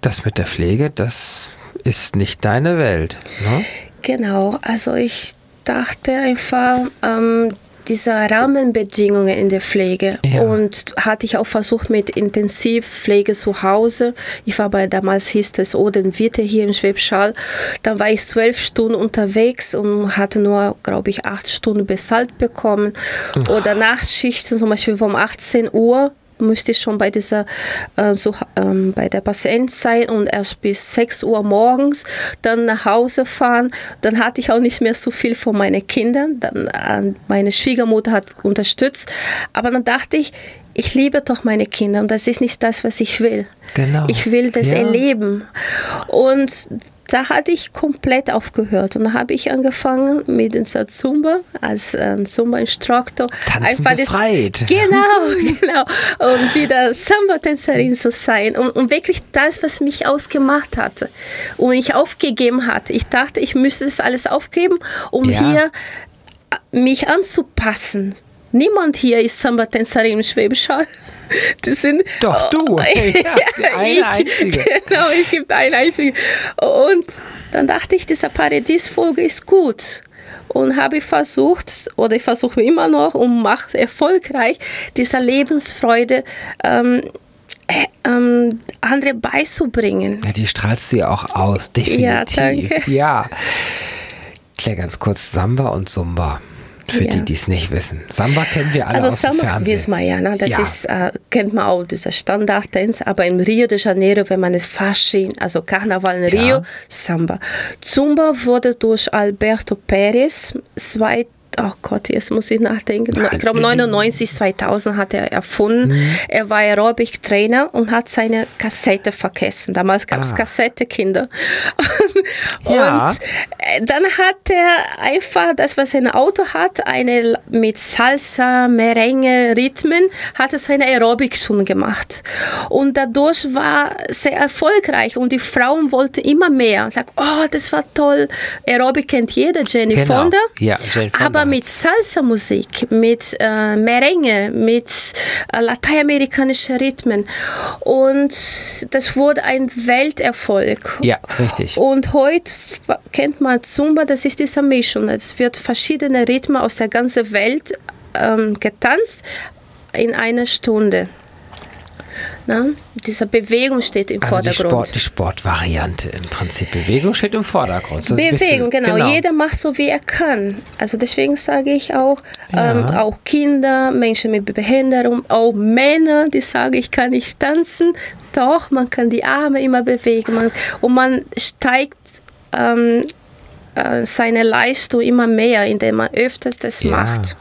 das mit der Pflege, das ist nicht deine Welt. Ne? Genau, also ich dachte einfach, ähm, diese Rahmenbedingungen in der Pflege ja. und hatte ich auch versucht mit Intensivpflege zu Hause. Ich war bei damals hieß es Oden Witte hier im Schwäbschall. Dann war ich zwölf Stunden unterwegs und hatte nur, glaube ich, acht Stunden bezahlt bekommen. Oder Nachtschichten, zum Beispiel um 18 Uhr müsste ich schon bei dieser äh, so, ähm, bei der Patient sein und erst bis 6 Uhr morgens dann nach Hause fahren. Dann hatte ich auch nicht mehr so viel von meinen Kindern. Dann äh, meine Schwiegermutter hat unterstützt, aber dann dachte ich, ich liebe doch meine Kinder und das ist nicht das, was ich will. Genau. Ich will das ja. erleben. Und da hatte ich komplett aufgehört und da habe ich angefangen mit dem Zumba als ähm, Zumba-Instruktor. Einfach befreit. Das, genau, genau. Und wieder Samba-Tänzerin zu sein und, und, wirklich das, was mich ausgemacht hatte und ich aufgegeben hatte. Ich dachte, ich müsste das alles aufgeben, um ja. hier äh, mich anzupassen. Niemand hier ist Samba-Tänzerin im Schwäbisch Hall. Das sind, Doch, du. ja, eine ich, einzige. Genau, es gibt eine einzige. Und dann dachte ich, diese Paradiesfolge ist gut. Und habe versucht, oder ich versuche immer noch und mache erfolgreich, diese Lebensfreude ähm, äh, ähm, andere beizubringen. Ja, die strahlst du ja auch aus, definitiv. Ja, danke. Ja. Klär ganz kurz Samba und Zumba. Für ja. die, die es nicht wissen. Samba kennen wir alle also aus Samba dem Fernsehen. wissen wir ja, ne? das ja. ist, äh, kennt man auch, dieser Standardtanz, aber in Rio de Janeiro, wenn man es Fasching, also Karneval in Rio, ja. Samba. Zumba wurde durch Alberto Pérez 2000 oh Gott, jetzt muss ich nachdenken. Ich glaube 99, 2000 hat er erfunden. Mhm. Er war Aerobic-Trainer und hat seine Kassette vergessen. Damals gab es ah. Kassette-Kinder. ja. Und äh, dann hat er einfach das, was sein Auto hat, eine mit Salsa, Merengue, Rhythmen, hat er seine Aerobic schon gemacht. Und dadurch war sehr erfolgreich und die Frauen wollten immer mehr. Sagt, oh, das war toll. Aerobic kennt jeder, Jenny genau. Fonda. Ja, Jane Fonda. Aber mit Salsa-Musik, mit äh, Merengue, mit äh, lateinamerikanischen Rhythmen. Und das wurde ein Welterfolg. Ja, richtig. Und heute kennt man Zumba, das ist diese Mischung. Es wird verschiedene Rhythmen aus der ganzen Welt ähm, getanzt in einer Stunde. Na, diese Bewegung steht im also Vordergrund. Die, Sport, die Sportvariante im Prinzip. Bewegung steht im Vordergrund. Das Bewegung, genau. genau. Jeder macht so, wie er kann. Also deswegen sage ich auch, ja. ähm, auch Kinder, Menschen mit Behinderung, auch Männer, die sagen, ich kann nicht tanzen. Doch, man kann die Arme immer bewegen. Man, und man steigt ähm, äh, seine Leistung immer mehr, indem man öfters das ja. macht.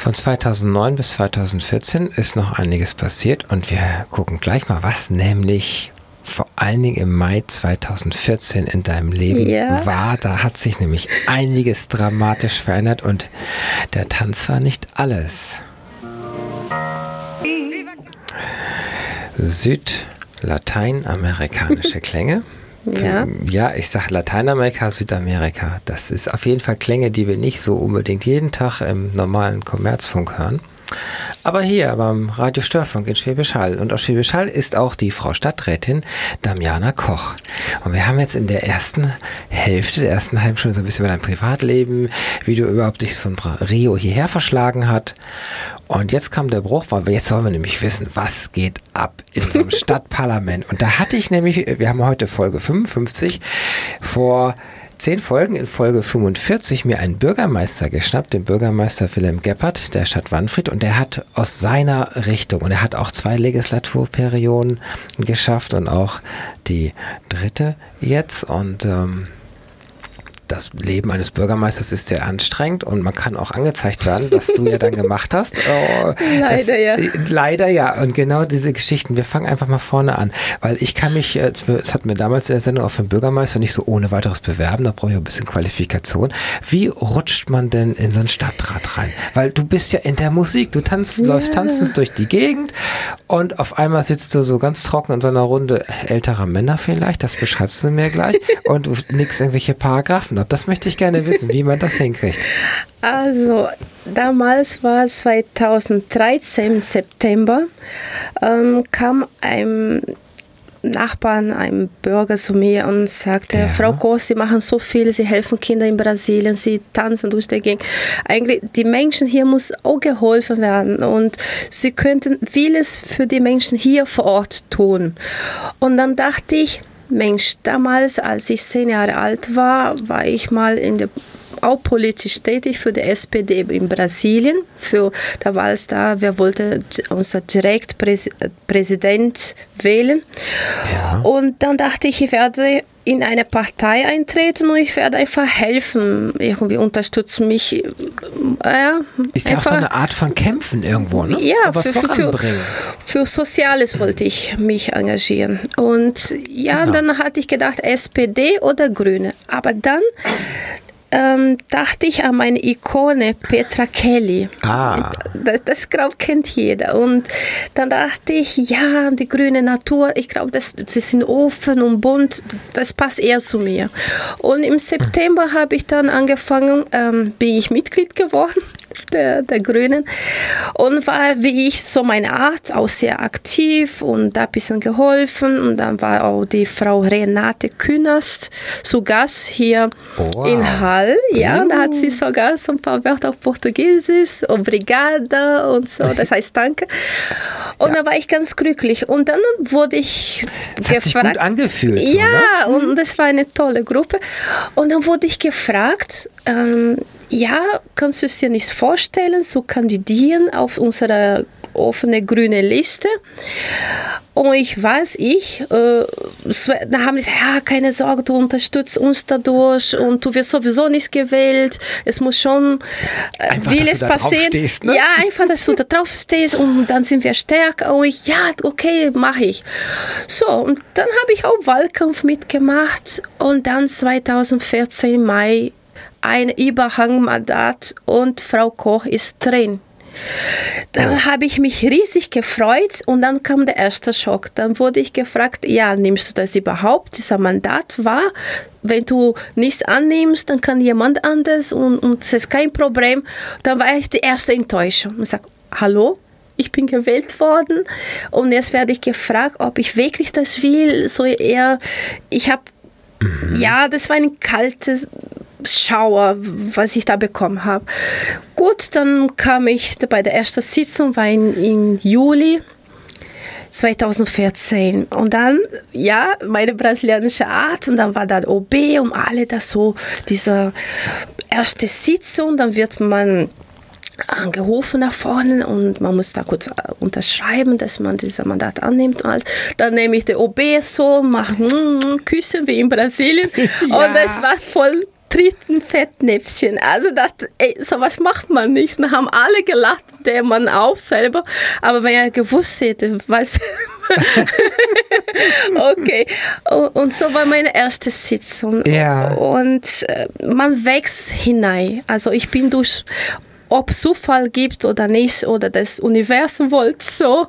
Von 2009 bis 2014 ist noch einiges passiert und wir gucken gleich mal was, nämlich vor allen Dingen im Mai 2014 in deinem Leben ja. war. Da hat sich nämlich einiges dramatisch verändert und der Tanz war nicht alles. Südlateinamerikanische Klänge. Ja. ja, ich sage Lateinamerika, Südamerika. Das ist auf jeden Fall Klänge, die wir nicht so unbedingt jeden Tag im normalen Kommerzfunk hören. Aber hier beim Radio Störfunk in Schwäbisch Hall. Und aus Schwäbisch Hall ist auch die Frau Stadträtin Damiana Koch. Und wir haben jetzt in der ersten Hälfte, der ersten halben Stunde so ein bisschen über dein Privatleben, wie du überhaupt dich von Rio hierher verschlagen hat. Und jetzt kam der Bruch, weil jetzt wollen wir nämlich wissen, was geht ab in so einem Stadtparlament. Und da hatte ich nämlich, wir haben heute Folge 55, vor zehn Folgen in Folge 45 mir einen Bürgermeister geschnappt, den Bürgermeister Wilhelm Geppert der Stadt Wanfried und der hat aus seiner Richtung und er hat auch zwei Legislaturperioden geschafft und auch die dritte jetzt und ähm, das Leben eines Bürgermeisters ist sehr anstrengend und man kann auch angezeigt werden, was du ja dann gemacht hast. Oh, leider das, ja. Leider ja. Und genau diese Geschichten, wir fangen einfach mal vorne an, weil ich kann mich, äh, es hat mir damals in der Sendung auch für den Bürgermeister nicht so ohne weiteres bewerben, da brauche ich ein bisschen Qualifikation. Wie rutscht man denn in so einen Stadtrat rein? Weil du bist ja in der Musik, du tanzt, ja. läufst tanzend durch die Gegend und auf einmal sitzt du so ganz trocken in so einer Runde älterer Männer vielleicht, das beschreibst du mir gleich, und du nix irgendwelche Paragraphen ab. Das möchte ich gerne wissen, wie man das hinkriegt. Also, damals war es 2013 im September, ähm, kam ein Nachbarn, ein Bürger zu mir und sagte, ja. Frau Koss, Sie machen so viel, Sie helfen Kindern in Brasilien, Sie tanzen durch die Gegend. Eigentlich, die Menschen hier muss auch geholfen werden und Sie könnten vieles für die Menschen hier vor Ort tun. Und dann dachte ich, Mensch, damals, als ich zehn Jahre alt war, war ich mal in der auch politisch tätig für die SPD in Brasilien. Für, da war es da, wir wollten unser direkt Präsident wählen. Ja. Und dann dachte ich, ich werde in eine Partei eintreten und ich werde einfach helfen, irgendwie unterstützen mich. Äh, ist ja auch so eine Art von Kämpfen irgendwo, ne? Ja, was für, für, für, Soziales wollte ich mich engagieren. Und ja, genau. dann hatte ich gedacht, SPD oder Grüne. Aber dann ähm, dachte ich an meine Ikone Petra Kelly. Ah. Das, das glaube kennt jeder. Und dann dachte ich, ja, die grüne Natur, ich glaube, sie sind offen und bunt, das passt eher zu mir. Und im September habe ich dann angefangen, ähm, bin ich Mitglied geworden der, der Grünen und war, wie ich, so meine Art, auch sehr aktiv und da ein bisschen geholfen. Und dann war auch die Frau Renate Künast zu Gast hier oh, wow. in Hall. Ja, uh. da hat sie sogar so ein paar Wörter auf Portugiesisch, Obrigada und so, das heißt Danke. Und ja. da war ich ganz glücklich. Und dann wurde ich das gefragt. Hat sich gut angefühlt. Ja, so, ne? und das war eine tolle Gruppe. Und dann wurde ich gefragt, ähm, ja, kannst du es dir nicht vorstellen, zu kandidieren auf unserer offene grüne Liste. Und ich weiß, ich, äh, da haben sie gesagt, ja, keine Sorge, du unterstützt uns dadurch und du wirst sowieso nicht gewählt. Es muss schon äh, einfach, vieles passieren. Stehst, ne? Ja, einfach, dass du da drauf stehst und dann sind wir stärker. Und ich, ja, okay, mache ich. So, und dann habe ich auch Wahlkampf mitgemacht und dann 2014 Mai ein Überhangmandat und Frau Koch ist drin. Dann habe ich mich riesig gefreut und dann kam der erste Schock. Dann wurde ich gefragt, ja, nimmst du das überhaupt? Dieser Mandat war, wenn du nichts annimmst, dann kann jemand anders und, und das ist kein Problem. Dann war ich die erste Enttäuschung. Ich sage, hallo? Ich bin gewählt worden und jetzt werde ich gefragt, ob ich wirklich das will. So eher, ich habe, mhm. ja, das war ein kaltes Schauer, was ich da bekommen habe. Gut, dann kam ich bei der ersten Sitzung, war in, in Juli 2014. Und dann, ja, meine brasilianische Art. Und dann war da OB und alle das so, diese erste Sitzung. Dann wird man angerufen nach vorne und man muss da kurz äh, unterschreiben, dass man dieses Mandat annimmt und. Dann nehme ich den OB so, mache mm, Küssen wie in Brasilien ja. und das war voll dritten Fettnäpfchen. Also das, ey, sowas macht man nicht. Dann haben alle gelacht, der Mann auch selber. Aber wenn er gewusst hätte, was... okay. Und so war meine erste Sitzung. Ja. Und äh, man wächst hinein. Also ich bin durch ob Zufall gibt oder nicht oder das Universum wollte so.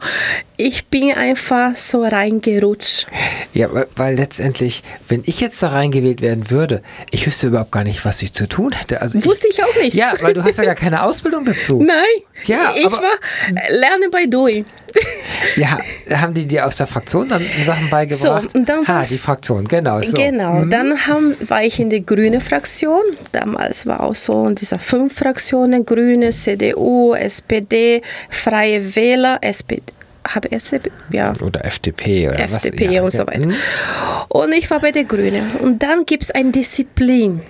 Ich bin einfach so reingerutscht. Ja, weil, weil, letztendlich, wenn ich jetzt da reingewählt werden würde, ich wüsste überhaupt gar nicht, was ich zu tun hätte. Also Wusste ich, ich auch nicht. Ja, weil du hast ja gar keine Ausbildung dazu. Nein. Ja, ich aber, war lerne bei Doing. Ja, haben die dir aus der Fraktion dann Sachen beigebracht? So, und dann ah, die Fraktion, genau. So. Genau, mhm. dann haben, war ich in der grünen Fraktion. Damals war auch so in dieser fünf Fraktionen, Grüne, CDU, SPD, Freie Wähler, SPD, habe ja. Oder FDP oder FDP was? und so weiter. Mhm. Und ich war bei der Grünen. Und dann gibt es eine Disziplin.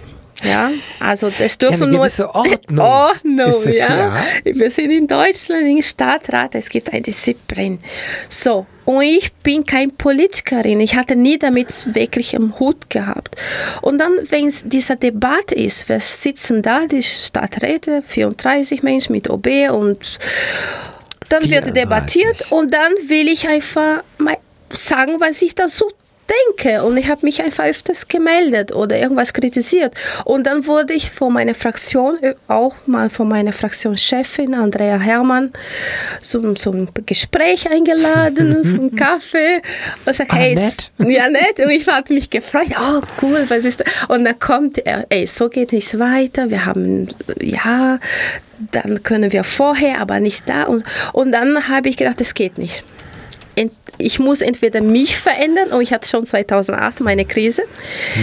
Ja, also das dürfen ja, nur Ordnung. Ordnung ja. ja. Wir sind in Deutschland im Stadtrat, es gibt eine Disziplin. So, und ich bin kein Politikerin. Ich hatte nie damit wirklich im Hut gehabt. Und dann, wenn es diese Debatte ist, wir sitzen da, die Stadträte, 34 Menschen mit OB und dann 34. wird debattiert und dann will ich einfach mal sagen, was ich dazu denke. Und ich habe mich einfach öfters gemeldet oder irgendwas kritisiert. Und dann wurde ich von meiner Fraktion, äh, auch mal von meiner Fraktionschefin Andrea Hermann, zum, zum Gespräch eingeladen, zum Kaffee. Und sagt, ah, hey, nett. ja, nett. Und ich hatte mich gefreut. Oh, cool, was ist das? Und dann kommt er, ey, so geht es weiter. Wir haben, ja, dann können wir vorher, aber nicht da. Und, und dann habe ich gedacht, das geht nicht ich muss entweder mich verändern, und ich hatte schon 2008 meine Krise,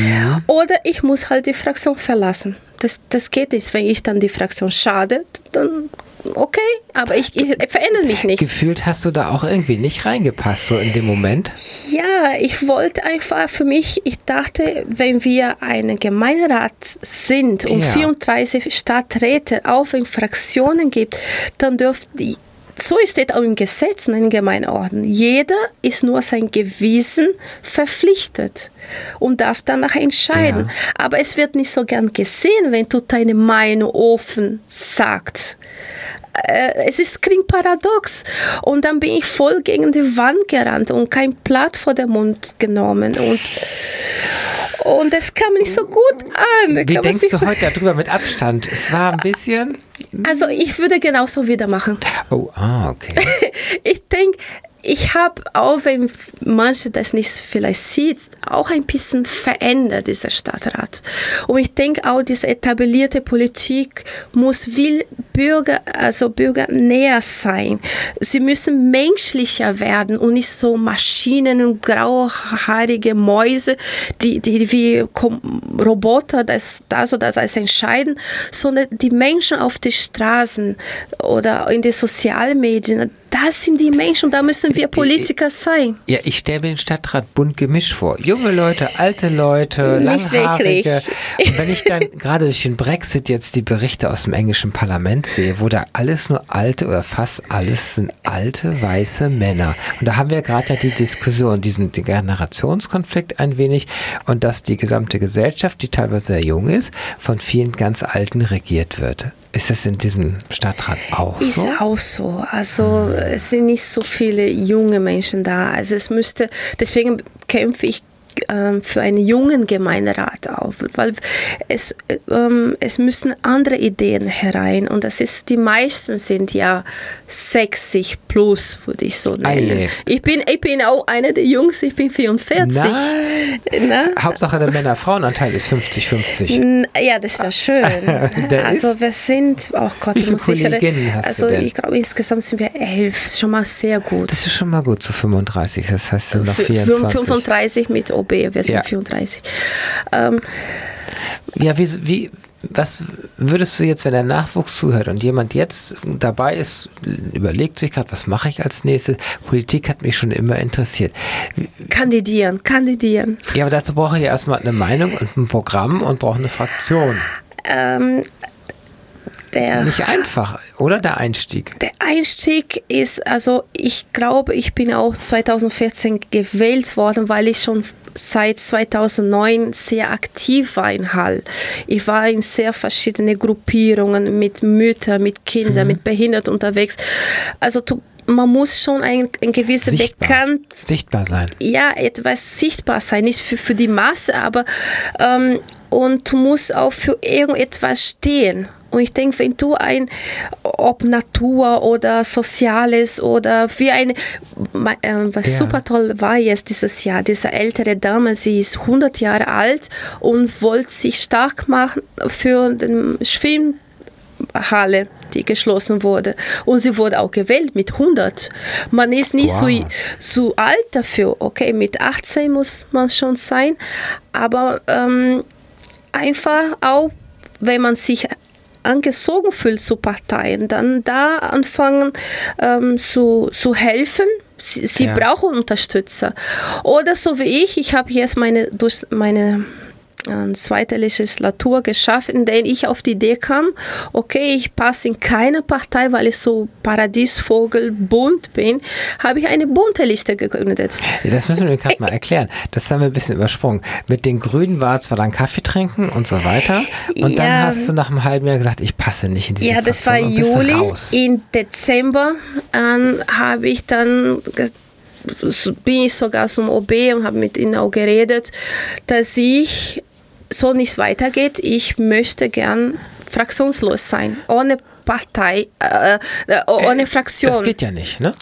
ja. oder ich muss halt die Fraktion verlassen. Das, das geht nicht. Wenn ich dann die Fraktion schadet, dann okay, aber ich, ich, verändere mich nicht. Gefühlt hast du da auch irgendwie nicht reingepasst, so in dem Moment? Ja, ich wollte einfach für mich, ich dachte, wenn wir ein Gemeinderat sind und ja. 34 Stadträte auch in Fraktionen gibt, dann dürften so steht auch im Gesetz in den Gemeindeordnung. Jeder ist nur sein Gewissen verpflichtet und darf danach entscheiden. Ja. Aber es wird nicht so gern gesehen, wenn du deine Meinung offen sagst äh, es ist klingt paradox. Und dann bin ich voll gegen die Wand gerannt und kein Blatt vor den Mund genommen. Und, und es kam nicht so gut an. Wie denkst du heute darüber mit Abstand? Es war ein bisschen. Also ich würde genauso wieder machen. Oh, ah, okay. ich denke, ich habe auch, wenn manche das nicht vielleicht sieht, auch ein bisschen verändert, dieser Stadtrat. Und ich denke auch, diese etablierte Politik muss viel Bürger, also Bürger näher sein. Sie müssen menschlicher werden und nicht so Maschinen und grauhaarige Mäuse, die, die wie Roboter das, das oder das entscheiden, sondern die Menschen auf den Straßen oder in den sozialen Medien, das sind die Menschen, da müssen wir Politiker sein. Ja, ich stelle mir den Stadtrat bunt gemischt vor. Junge Leute, alte Leute, Nicht langhaarige. Wirklich. Und wenn ich dann gerade durch den Brexit jetzt die Berichte aus dem englischen Parlament sehe, wo da alles nur alte oder fast alles sind alte weiße Männer. Und da haben wir gerade ja die Diskussion, diesen Generationskonflikt ein wenig und dass die gesamte Gesellschaft, die teilweise sehr jung ist, von vielen ganz Alten regiert wird. Ist das in diesem Stadtrat auch ist so? Ist auch so. Also es sind nicht so viele junge Menschen da. Also es müsste, deswegen kämpfe ich ähm, für einen jungen Gemeinderat auf, weil es, ähm, es müssen andere Ideen herein und das ist, die meisten sind ja 60 plus, würde ich so nennen. Ich bin, ich bin auch eine der Jungs, ich bin 44. Nein. Hauptsache der Männer-Frauen-Anteil ist 50-50. Ja, das wäre schön. also wir sind, oh Gott, Wie viele muss ich, also ich glaube insgesamt sind wir elf, schon mal sehr gut. Das ist schon mal gut zu 35, das heißt noch 24. 35 mit OB, wir sind ja. 34. Ähm, ja, wie, wie, was würdest du jetzt, wenn der Nachwuchs zuhört und jemand jetzt dabei ist, überlegt sich gerade, was mache ich als nächstes? Politik hat mich schon immer interessiert. Kandidieren, kandidieren. Ja, aber dazu brauche ich ja erstmal eine Meinung und ein Programm und brauche eine Fraktion. Ähm, der, Nicht einfach, oder der Einstieg? Der Einstieg ist, also ich glaube, ich bin auch 2014 gewählt worden, weil ich schon seit 2009 sehr aktiv war in Hall. Ich war in sehr verschiedenen Gruppierungen mit Müttern, mit Kindern, mhm. mit Behinderten unterwegs. Also du, man muss schon ein, ein gewisses sichtbar. Bekannt... Sichtbar sein. Ja, etwas sichtbar sein, nicht für, für die Masse, aber ähm, und du musst auch für irgendetwas stehen. Und ich denke, wenn du ein, ob Natur oder Soziales oder wie eine, äh, was ja. super toll war jetzt dieses Jahr, diese ältere Dame, sie ist 100 Jahre alt und wollte sich stark machen für den Schwimmhalle, die geschlossen wurde. Und sie wurde auch gewählt mit 100. Man ist nicht wow. so, so alt dafür. Okay, mit 18 muss man schon sein. Aber ähm, einfach auch, wenn man sich angezogen fühlt zu Parteien, dann da anfangen ähm, zu, zu helfen Sie, sie ja. brauchen Unterstützer. Oder so wie ich, ich habe jetzt meine, durch meine eine zweite Legislatur geschafft, in der ich auf die Idee kam, okay, ich passe in keine Partei, weil ich so Paradiesvogel bunt bin, habe ich eine bunte Liste gegründet. Ja, das müssen wir gerade mal erklären. Das haben wir ein bisschen übersprungen. Mit den Grünen war zwar dann Kaffee trinken und so weiter. Und ja, dann hast du nach einem halben Jahr gesagt, ich passe nicht in diese Ja, das war Juli. Im Dezember ähm, habe ich dann bin ich sogar zum OB und habe mit ihnen auch geredet, dass ich so nicht weitergeht. Ich möchte gern fraktionslos sein, ohne Partei, äh, äh ohne Fraktion. Das geht ja nicht, ne?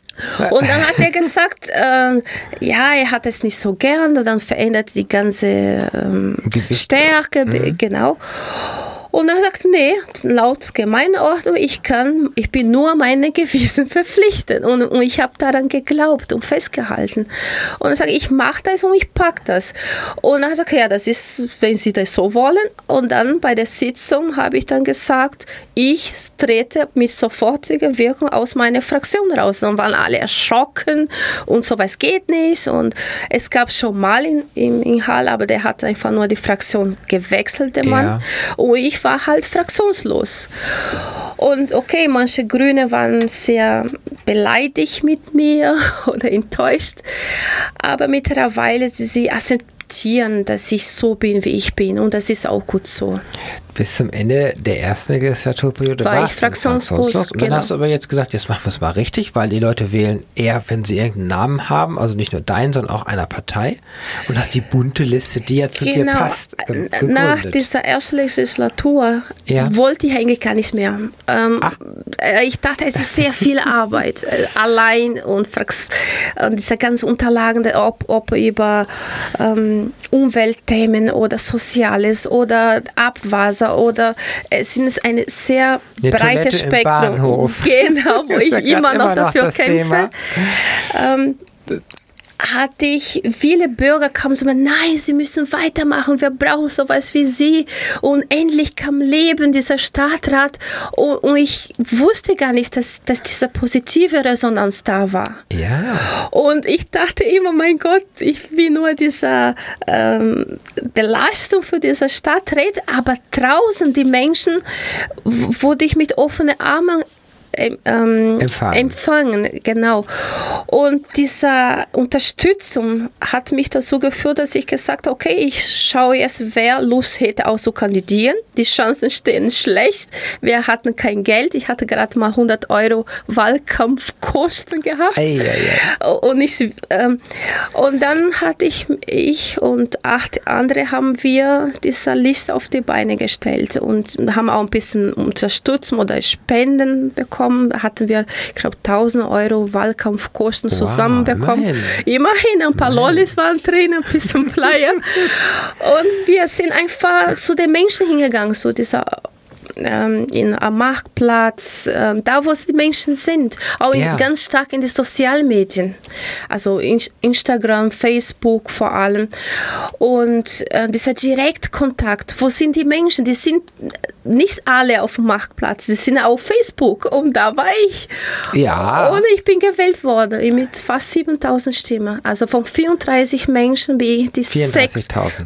Und dann hat er gesagt, äh, ja, er hat es nicht so gern und dann verändert die ganze ähm, Stärke, mhm. genau. Und er sagt, nee, laut Gemeindeordnung, ich kann, ich bin nur meine Gewissen verpflichtet. Und, und ich habe daran geglaubt und festgehalten. Und er sagt, ich mache das und ich packe das. Und er sagt, ja, das ist, wenn Sie das so wollen. Und dann bei der Sitzung habe ich dann gesagt, ich trete mit sofortiger Wirkung aus meiner Fraktion raus. Dann waren alle erschrocken und sowas geht nicht. Und es gab schon mal in, in, in Hall, aber der hat einfach nur die Fraktion gewechselt, der Mann. Ja. Und ich war halt fraktionslos. Und okay, manche Grüne waren sehr beleidigt mit mir oder enttäuscht, aber mittlerweile sie akzeptieren, dass ich so bin, wie ich bin. Und das ist auch gut so bis zum Ende der ersten Legislaturperiode war ich fraktionslos. Und dann genau. hast du aber jetzt gesagt, jetzt machen wir es mal richtig, weil die Leute wählen eher, wenn sie irgendeinen Namen haben, also nicht nur deinen, sondern auch einer Partei und hast die bunte Liste, die ja zu genau. dir passt. Ge Nach dieser ersten Legislatur ja. wollte ich eigentlich gar nicht mehr. Ähm, ah. Äh, ich dachte, es ist sehr viel Arbeit, äh, allein und, und diese ganzen Unterlagen, ob, ob über ähm, Umweltthemen oder Soziales oder Abwasser Wasser oder äh, sind es eine sehr Eine breite Spektrum. Genau, wo ich immer noch dafür kämpfe. Ähm, hatte ich viele Bürger kamen zu mir, nein, sie müssen weitermachen, wir brauchen sowas wie sie. Und endlich kam Leben, dieser Stadtrat. Und, und ich wusste gar nicht, dass, dass diese positive Resonanz da war. Ja. Und ich dachte immer, mein Gott, ich bin nur diese ähm, Belastung für diese Stadtrat, aber draußen die Menschen wurde ich mit offenen Armen ähm, empfangen. empfangen. Genau. Und diese Unterstützung hat mich dazu geführt, dass ich gesagt habe, okay, ich schaue jetzt, wer Lust hätte, auch zu kandidieren. Die Chancen stehen schlecht. Wir hatten kein Geld. Ich hatte gerade mal 100 Euro Wahlkampfkosten gehabt. Ei, ei, ei. Und, ich, ähm, und dann hatte ich, ich und acht andere haben wir diese Liste auf die Beine gestellt und haben auch ein bisschen Unterstützung oder Spenden bekommen bekommen. Hatten wir, ich glaube, 1000 Euro Wahlkampfkosten wow, zusammenbekommen. Immerhin. immerhin. ein paar immerhin. Lollis waren drin, ein bisschen Flyer. Und wir sind einfach zu den Menschen hingegangen, zu dieser ähm, in, am Marktplatz, äh, da wo die Menschen sind. Auch in, yeah. ganz stark in die Sozialmedien, also in, Instagram, Facebook vor allem. Und äh, dieser Direktkontakt, wo sind die Menschen? Die sind nicht alle auf dem Marktplatz, die sind auf Facebook und da war ich. Ja. Und ich bin gewählt worden mit fast 7000 Stimmen. Also von 34 Menschen bin ich die 34.000.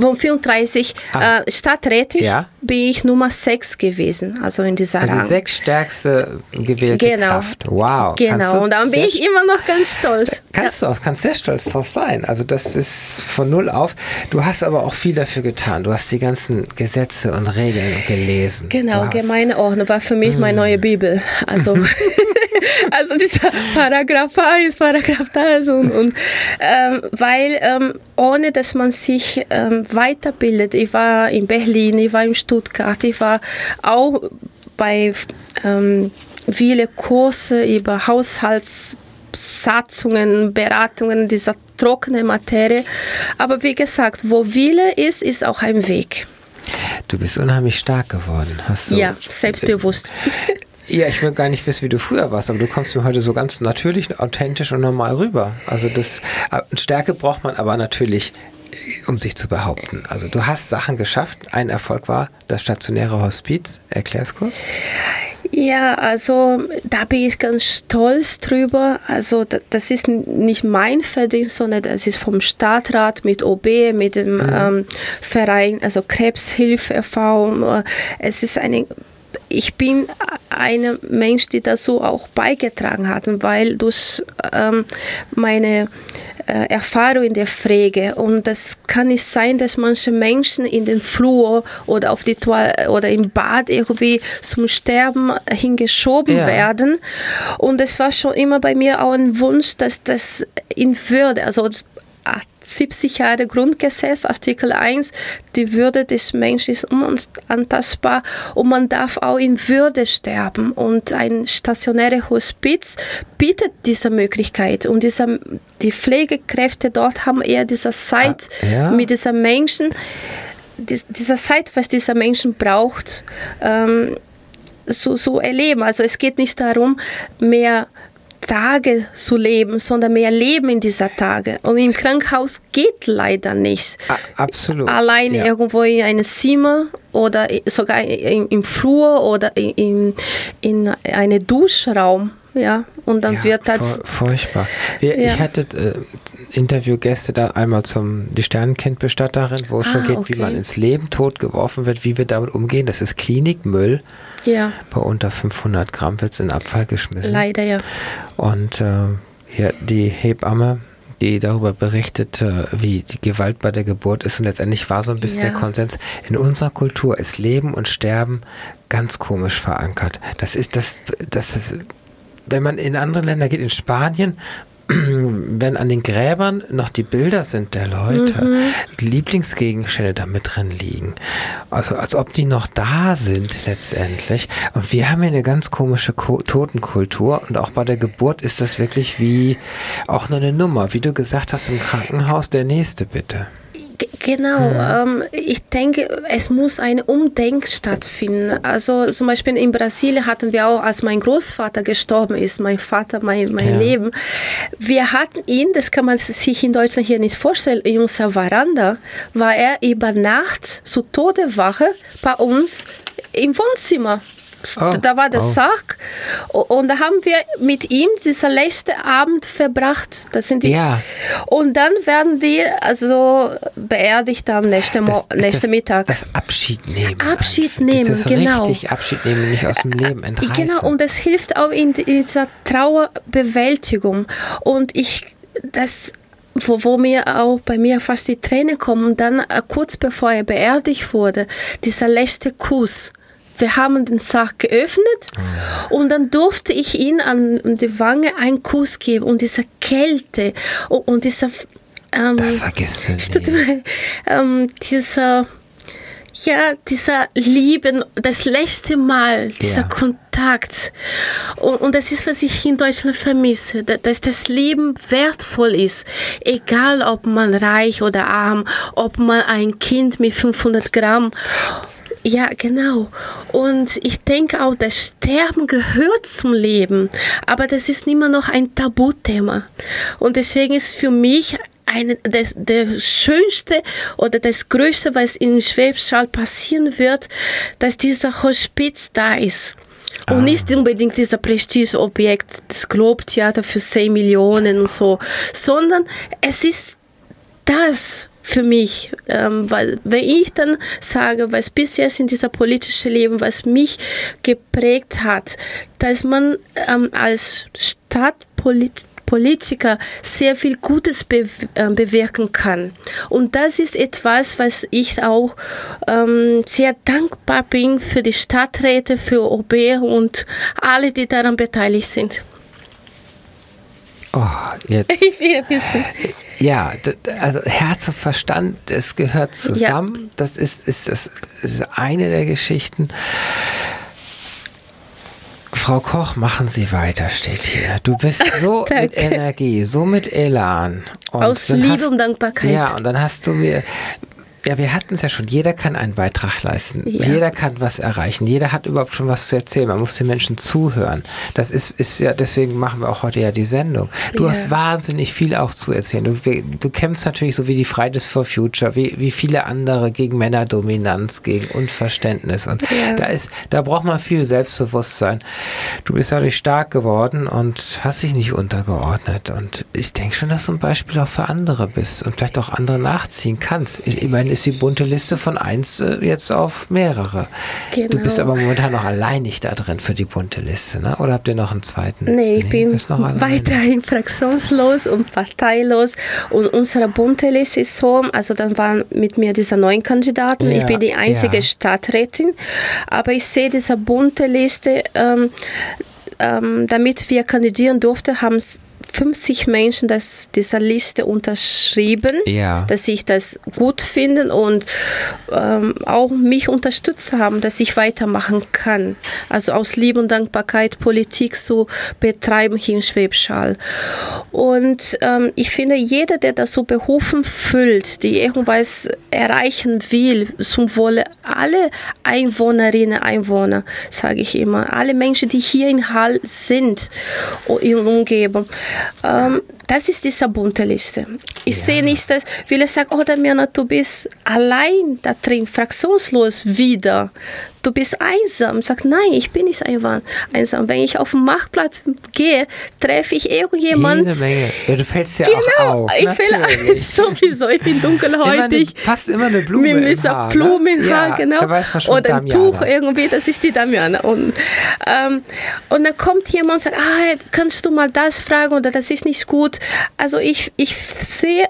Von 34 ah. äh, Stadträte ja. bin ich Nummer 6 gewesen, also in dieser Also Rang. sechs stärkste gewählte genau. Kraft. Wow. Genau, und dann bin ich immer noch ganz stolz. Kannst ja. du auch, kannst sehr stolz drauf sein. Also das ist von null auf. Du hast aber auch viel dafür getan. Du hast die ganzen Gesetze und Regeln gelesen. Genau, Gemeindeordnung war für mich mm. meine neue Bibel. Also also dieser Paragraph 1, Paragraph das und, und ähm, weil ähm, ohne dass man sich ähm, weiterbildet, ich war in Berlin, ich war in Stuttgart, ich war auch bei ähm, viele Kurse über Haushaltssatzungen, Beratungen dieser trockenen Materie. Aber wie gesagt, wo Wille ist, ist auch ein Weg. Du bist unheimlich stark geworden. Hast du ja, selbstbewusst. Ja, ich will gar nicht wissen, wie du früher warst, aber du kommst mir heute so ganz natürlich, authentisch und normal rüber. Also das äh, Stärke braucht man aber natürlich äh, um sich zu behaupten. Also du hast Sachen geschafft. Ein Erfolg war das stationäre Hospiz. Erklär's kurz. Ja, also da bin ich ganz stolz drüber. Also das ist nicht mein Verdienst, sondern das ist vom Stadtrat mit OB, mit dem mhm. ähm, Verein, also Krebshilfe e.V. Es ist eine ich bin ein Mensch, die dazu auch beigetragen hat, weil durch ähm, meine äh, Erfahrung in der Pflege und das kann nicht sein, dass manche Menschen in den Flur oder auf die Toilette oder im Bad irgendwie zum Sterben hingeschoben ja. werden und es war schon immer bei mir auch ein Wunsch, dass das in Würde, also 70 Jahre Grundgesetz, Artikel 1, die Würde des Menschen ist unantastbar und man darf auch in Würde sterben. Und ein stationäres Hospiz bietet diese Möglichkeit. Und dieser, die Pflegekräfte dort haben eher diese Zeit ah, ja. mit diesen Menschen, dieser Zeit, was dieser Menschen braucht, ähm, so, so erleben. Also es geht nicht darum, mehr Tage zu leben, sondern mehr Leben in dieser Tage. Und im Krankenhaus geht leider nicht. absolut. Alleine ja. irgendwo in einem Zimmer oder sogar im Flur oder in, in einem Duschraum. Ja, und dann ja, wird das. Furchtbar. Wir, ja. Ich hatte äh, Interviewgäste da einmal zum die Sternenkindbestatterin, wo es ah, schon geht, okay. wie man ins Leben tot geworfen wird, wie wir damit umgehen. Das ist Klinikmüll. Ja. Bei unter 500 Gramm wird es in Abfall geschmissen. Leider, ja. Und äh, hier die Hebamme, die darüber berichtet, wie die Gewalt bei der Geburt ist. Und letztendlich war so ein bisschen ja. der Konsens. In unserer Kultur ist Leben und Sterben ganz komisch verankert. Das ist das, das ist, wenn man in andere Länder geht, in Spanien, wenn an den Gräbern noch die Bilder sind der Leute, mhm. die Lieblingsgegenstände da mit drin liegen. Also als ob die noch da sind letztendlich. Und wir haben hier eine ganz komische Ko Totenkultur und auch bei der Geburt ist das wirklich wie auch nur eine Nummer. Wie du gesagt hast im Krankenhaus, der nächste bitte. Genau, ähm, ich denke, es muss ein Umdenken stattfinden. Also zum Beispiel in Brasilien hatten wir auch, als mein Großvater gestorben ist, mein Vater, mein, mein ja. Leben, wir hatten ihn, das kann man sich in Deutschland hier nicht vorstellen, in unserer Veranda war er über Nacht zur Todewache bei uns im Wohnzimmer. Oh, da war der oh. Sarg und da haben wir mit ihm diesen letzten Abend verbracht. Das sind die. Ja. Und dann werden die also beerdigt am nächsten, das, nächsten das, Mittag. Das Abschied nehmen. Abschied einfach. nehmen, das genau. Richtig Abschied nehmen, nicht aus dem Leben entreißen. Genau, und das hilft auch in dieser Trauerbewältigung. Und ich, das wo, wo mir auch bei mir fast die Tränen kommen, dann äh, kurz bevor er beerdigt wurde, dieser letzte Kuss wir haben den Sarg geöffnet oh. und dann durfte ich ihn an die Wange einen Kuss geben und diese Kälte und, und dieser ähm, das vergisst du nicht. Ähm, dieser ja, dieser Lieben, das letzte Mal, dieser ja. Kontakt. Und, und das ist, was ich in Deutschland vermisse, dass das Leben wertvoll ist. Egal, ob man reich oder arm, ob man ein Kind mit 500 Gramm. Ja, genau. Und ich denke auch, das Sterben gehört zum Leben. Aber das ist immer noch ein Tabuthema. Und deswegen ist für mich eine, das, der schönste oder das Größte, was in Schwäbisch passieren wird, dass dieser Hospiz da ist. Und ah. nicht unbedingt dieser Prestigeobjekt, das Globetheater für 10 Millionen und so, sondern es ist das für mich, ähm, weil wenn ich dann sage, was bis jetzt in dieser politischen Leben, was mich geprägt hat, dass man ähm, als Stadtpolitiker Politiker sehr viel Gutes be äh, bewirken kann. Und das ist etwas, was ich auch ähm, sehr dankbar bin für die Stadträte, für OB und alle, die daran beteiligt sind. Oh, jetzt. ja, also Herz und Verstand, es gehört zusammen. Ja. Das ist, ist, das ist eine der Geschichten. Frau Koch, machen Sie weiter, steht hier. Du bist so mit Energie, so mit Elan. Und Aus Liebe hast, und Dankbarkeit. Ja, und dann hast du mir Ja, wir hatten es ja schon. Jeder kann einen Beitrag leisten. Ja. Jeder kann was erreichen. Jeder hat überhaupt schon was zu erzählen. Man muss den Menschen zuhören. Das ist, ist ja, deswegen machen wir auch heute ja die Sendung. Du ja. hast wahnsinnig viel auch zu erzählen. Du, du kämpfst natürlich so wie die Fridays for Future, wie, wie viele andere gegen Männerdominanz, gegen Unverständnis. Und ja. da ist, da braucht man viel Selbstbewusstsein. Du bist dadurch stark geworden und hast dich nicht untergeordnet. Und ich denke schon, dass du ein Beispiel auch für andere bist und vielleicht auch andere nachziehen kannst. Ich, ich meine, ist die bunte Liste von eins äh, jetzt auf mehrere. Genau. Du bist genau. aber momentan noch alleinig da drin für die bunte Liste, ne? oder habt ihr noch einen zweiten? Nee, ich nee, bin weiterhin fraktionslos und parteilos und unsere bunte Liste ist so, also dann waren mit mir diese neun Kandidaten, ja, ich bin die einzige ja. Stadträtin, aber ich sehe diese bunte Liste, ähm, ähm, damit wir kandidieren durften, haben es 50 Menschen das, dieser Liste unterschrieben, ja. dass ich das gut finde und ähm, auch mich unterstützt haben, dass ich weitermachen kann. Also aus Liebe und Dankbarkeit Politik zu betreiben hier in Schwäbschal. Und ähm, ich finde, jeder, der das so berufen fühlt, die irgendwas erreichen will, zum Wohle alle Einwohnerinnen, Einwohner, sage ich immer, alle Menschen, die hier in Hall sind, in Umgebung, ähm, das ist diese bunte Liste. Ich ja. sehe nicht, dass viele sagen, oh Damiana, du bist allein da drin, fraktionslos wieder du bist einsam. Sag, nein, ich bin nicht einsam. Wenn ich auf den Marktplatz gehe, treffe ich irgendjemand. Jede Menge. Ja, du fällst ja genau, auch auf. Ich falle sowieso. Ich bin dunkelhäutig. Immer fast immer eine Blume Mit dieser Haar, Blume im Haar, ja, genau. Oder ein Tuch irgendwie, das ist die Damiana. Und, ähm, und dann kommt jemand und sagt, ah, kannst du mal das fragen oder das ist nicht gut. Also ich, ich sehe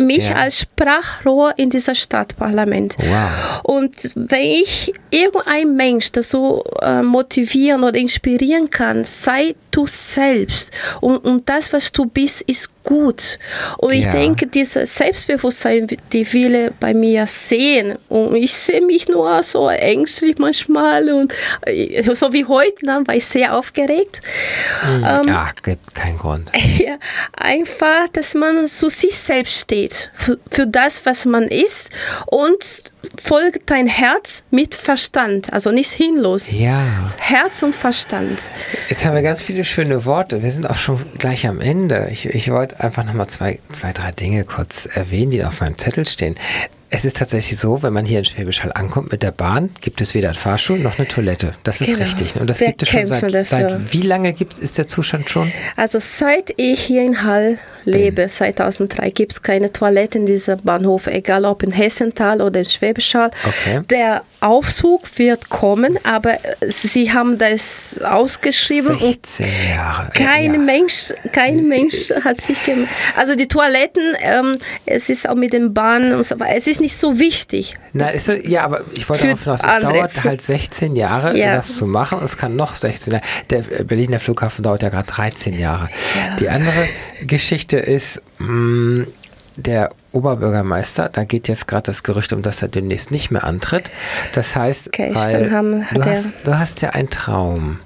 mich ja. als Sprachrohr in dieser Stadtparlament. Wow. Und wenn ich irgendein Mensch dazu äh, motivieren oder inspirieren kann, sei du selbst. Und, und das, was du bist, ist gut. Und ich ja. denke, dieses Selbstbewusstsein, die viele bei mir sehen, und ich sehe mich nur so ängstlich manchmal und äh, so wie heute, ne, war ich sehr aufgeregt. Mhm. Ähm, ja, gibt keinen Grund. Ja, einfach, dass man zu sich selbst steht, für, für das, was man ist und folgt dein Herz mit Verstand, also nicht hinlos. Ja. Herz und Verstand. Jetzt haben wir ganz viele schöne Worte. Wir sind auch schon gleich am Ende. Ich, ich wollte einfach nochmal zwei, zwei, drei Dinge kurz erwähnen, die auf meinem Zettel stehen. Es ist tatsächlich so, wenn man hier in Schwäbisch Hall ankommt mit der Bahn, gibt es weder einen Fahrstuhl noch eine Toilette. Das ist genau. richtig. Und das Wir gibt es schon seit, seit wie lange gibt, ist der Zustand schon? Also seit ich hier in Hall lebe, Bin. 2003, gibt es keine Toilette in diesem Bahnhof, egal ob in Hessental oder in Schwäbisch Hall. Okay. Der Aufzug wird kommen, aber sie haben das ausgeschrieben. 16 Jahre. Kein ja. Mensch, kein Mensch hat sich gemacht. Also die Toiletten, ähm, es ist auch mit den Bahnen und so weiter. Es ist nicht so wichtig. Na, ist, ja, aber ich wollte darauf hinaus, es andere, dauert halt 16 Jahre, ja. das zu machen. Es kann noch 16 Jahre. Der Berliner Flughafen dauert ja gerade 13 Jahre. Ja. Die andere Geschichte ist, mh, mm, der Oberbürgermeister, da geht jetzt gerade das Gerücht um, dass er demnächst nicht mehr antritt. Das heißt, okay, weil haben, du, hast, du hast ja einen Traum.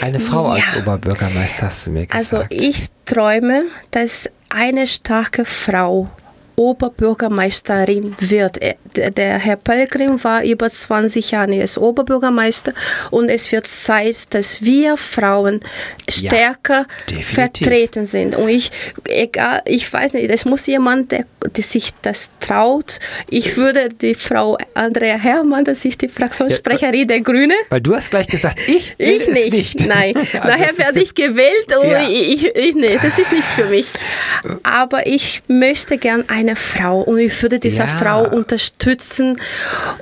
Eine Frau ja. als Oberbürgermeister hast du mir gesagt. Also ich träume, dass eine starke Frau Oberbürgermeisterin wird. Äh, der Herr Pelgrim war über 20 Jahre als Oberbürgermeister und es wird Zeit, dass wir Frauen stärker ja, vertreten sind. Und ich, egal, ich weiß nicht, es muss jemand, der, der, sich das traut. Ich würde die Frau Andrea Herrmann, das ist die Fraktionssprecherin der Grüne. Weil du hast gleich gesagt, ich ich nicht. nicht. Nein, also nachher werde ich gewählt und ja. ich, ich, nee, das ist nichts für mich. Aber ich möchte gern eine eine Frau und ich würde diese ja. Frau unterstützen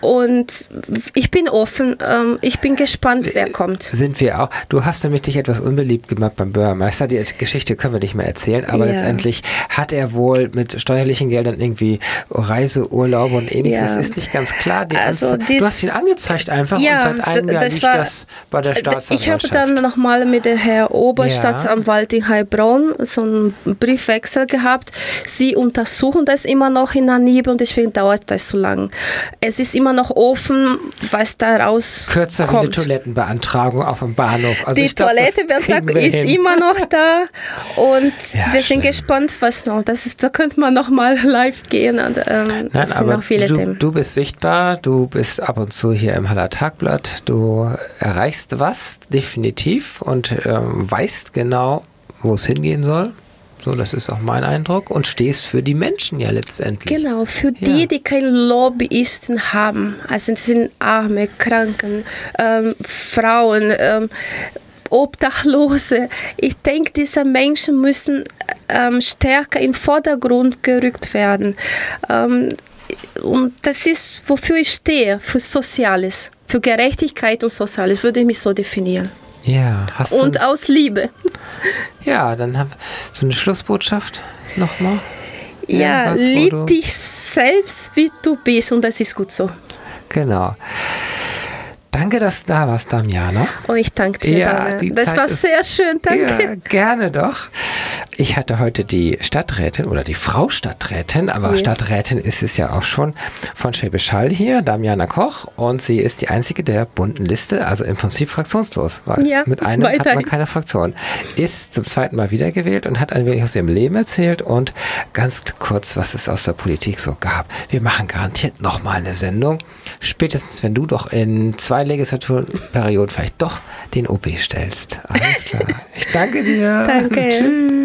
und ich bin offen, ähm, ich bin gespannt, wer kommt. Sind wir auch. Du hast nämlich dich etwas unbeliebt gemacht beim Bürgermeister, die Geschichte können wir nicht mehr erzählen, aber ja. letztendlich hat er wohl mit steuerlichen Geldern irgendwie Reiseurlaube und ähnliches, ja. das ist nicht ganz klar. also dies, du hast ihn angezeigt einfach und seit einem Jahr war, das bei der Staatsanwaltschaft. Ich habe dann nochmal mit der Herr Oberstaatsanwalt in Heilbronn so einen Briefwechsel gehabt. Sie untersuchen das ist immer noch in Anhieb und deswegen dauert das so lang. Es ist immer noch offen, was da raus Kürzer wie eine Toilettenbeantragung auf dem Bahnhof. Also die Toilettenbeantragung ist hin. immer noch da und ja, wir sind gespannt, was noch. Das ist, da könnte man noch mal live gehen. Und, ähm, Nein, aber du, du, bist sichtbar, du bist ab und zu hier im Haller Tagblatt, du erreichst was, definitiv, und ähm, weißt genau, wo es hingehen soll. So, das ist auch mein Eindruck. Und stehst für die Menschen ja letztendlich. Genau, für die, ja. die keine Lobbyisten haben. Also das sind Arme, Kranken, ähm, Frauen, ähm, Obdachlose. Ich denke, diese Menschen müssen ähm, stärker in den Vordergrund gerückt werden. Ähm, und das ist, wofür ich stehe, für Soziales, für Gerechtigkeit und Soziales, würde ich mich so definieren. Ja, hast du. Und aus Liebe. Ja, dann haben wir so eine Schlussbotschaft nochmal. Ja, was, lieb dich selbst, wie du bist und das ist gut so. Genau. Danke, dass du da warst, Damiana. Oh, ich danke dir. Ja, das Zeit war sehr schön, danke. Ja, gerne doch. Ich hatte heute die Stadträtin oder die Frau Stadträtin, aber ja. Stadträtin ist es ja auch schon von Schwäbisch Hall hier, Damiana Koch, und sie ist die einzige der bunten Liste, also im Prinzip fraktionslos, weil ja, mit einem hat man keine Fraktion. Ist zum zweiten Mal wiedergewählt und hat ein wenig aus ihrem Leben erzählt und ganz kurz, was es aus der Politik so gab. Wir machen garantiert nochmal eine Sendung, spätestens wenn du doch in zwei Legislaturperioden vielleicht doch den OB stellst. Alles klar. Ich danke dir. Danke. Tschüss.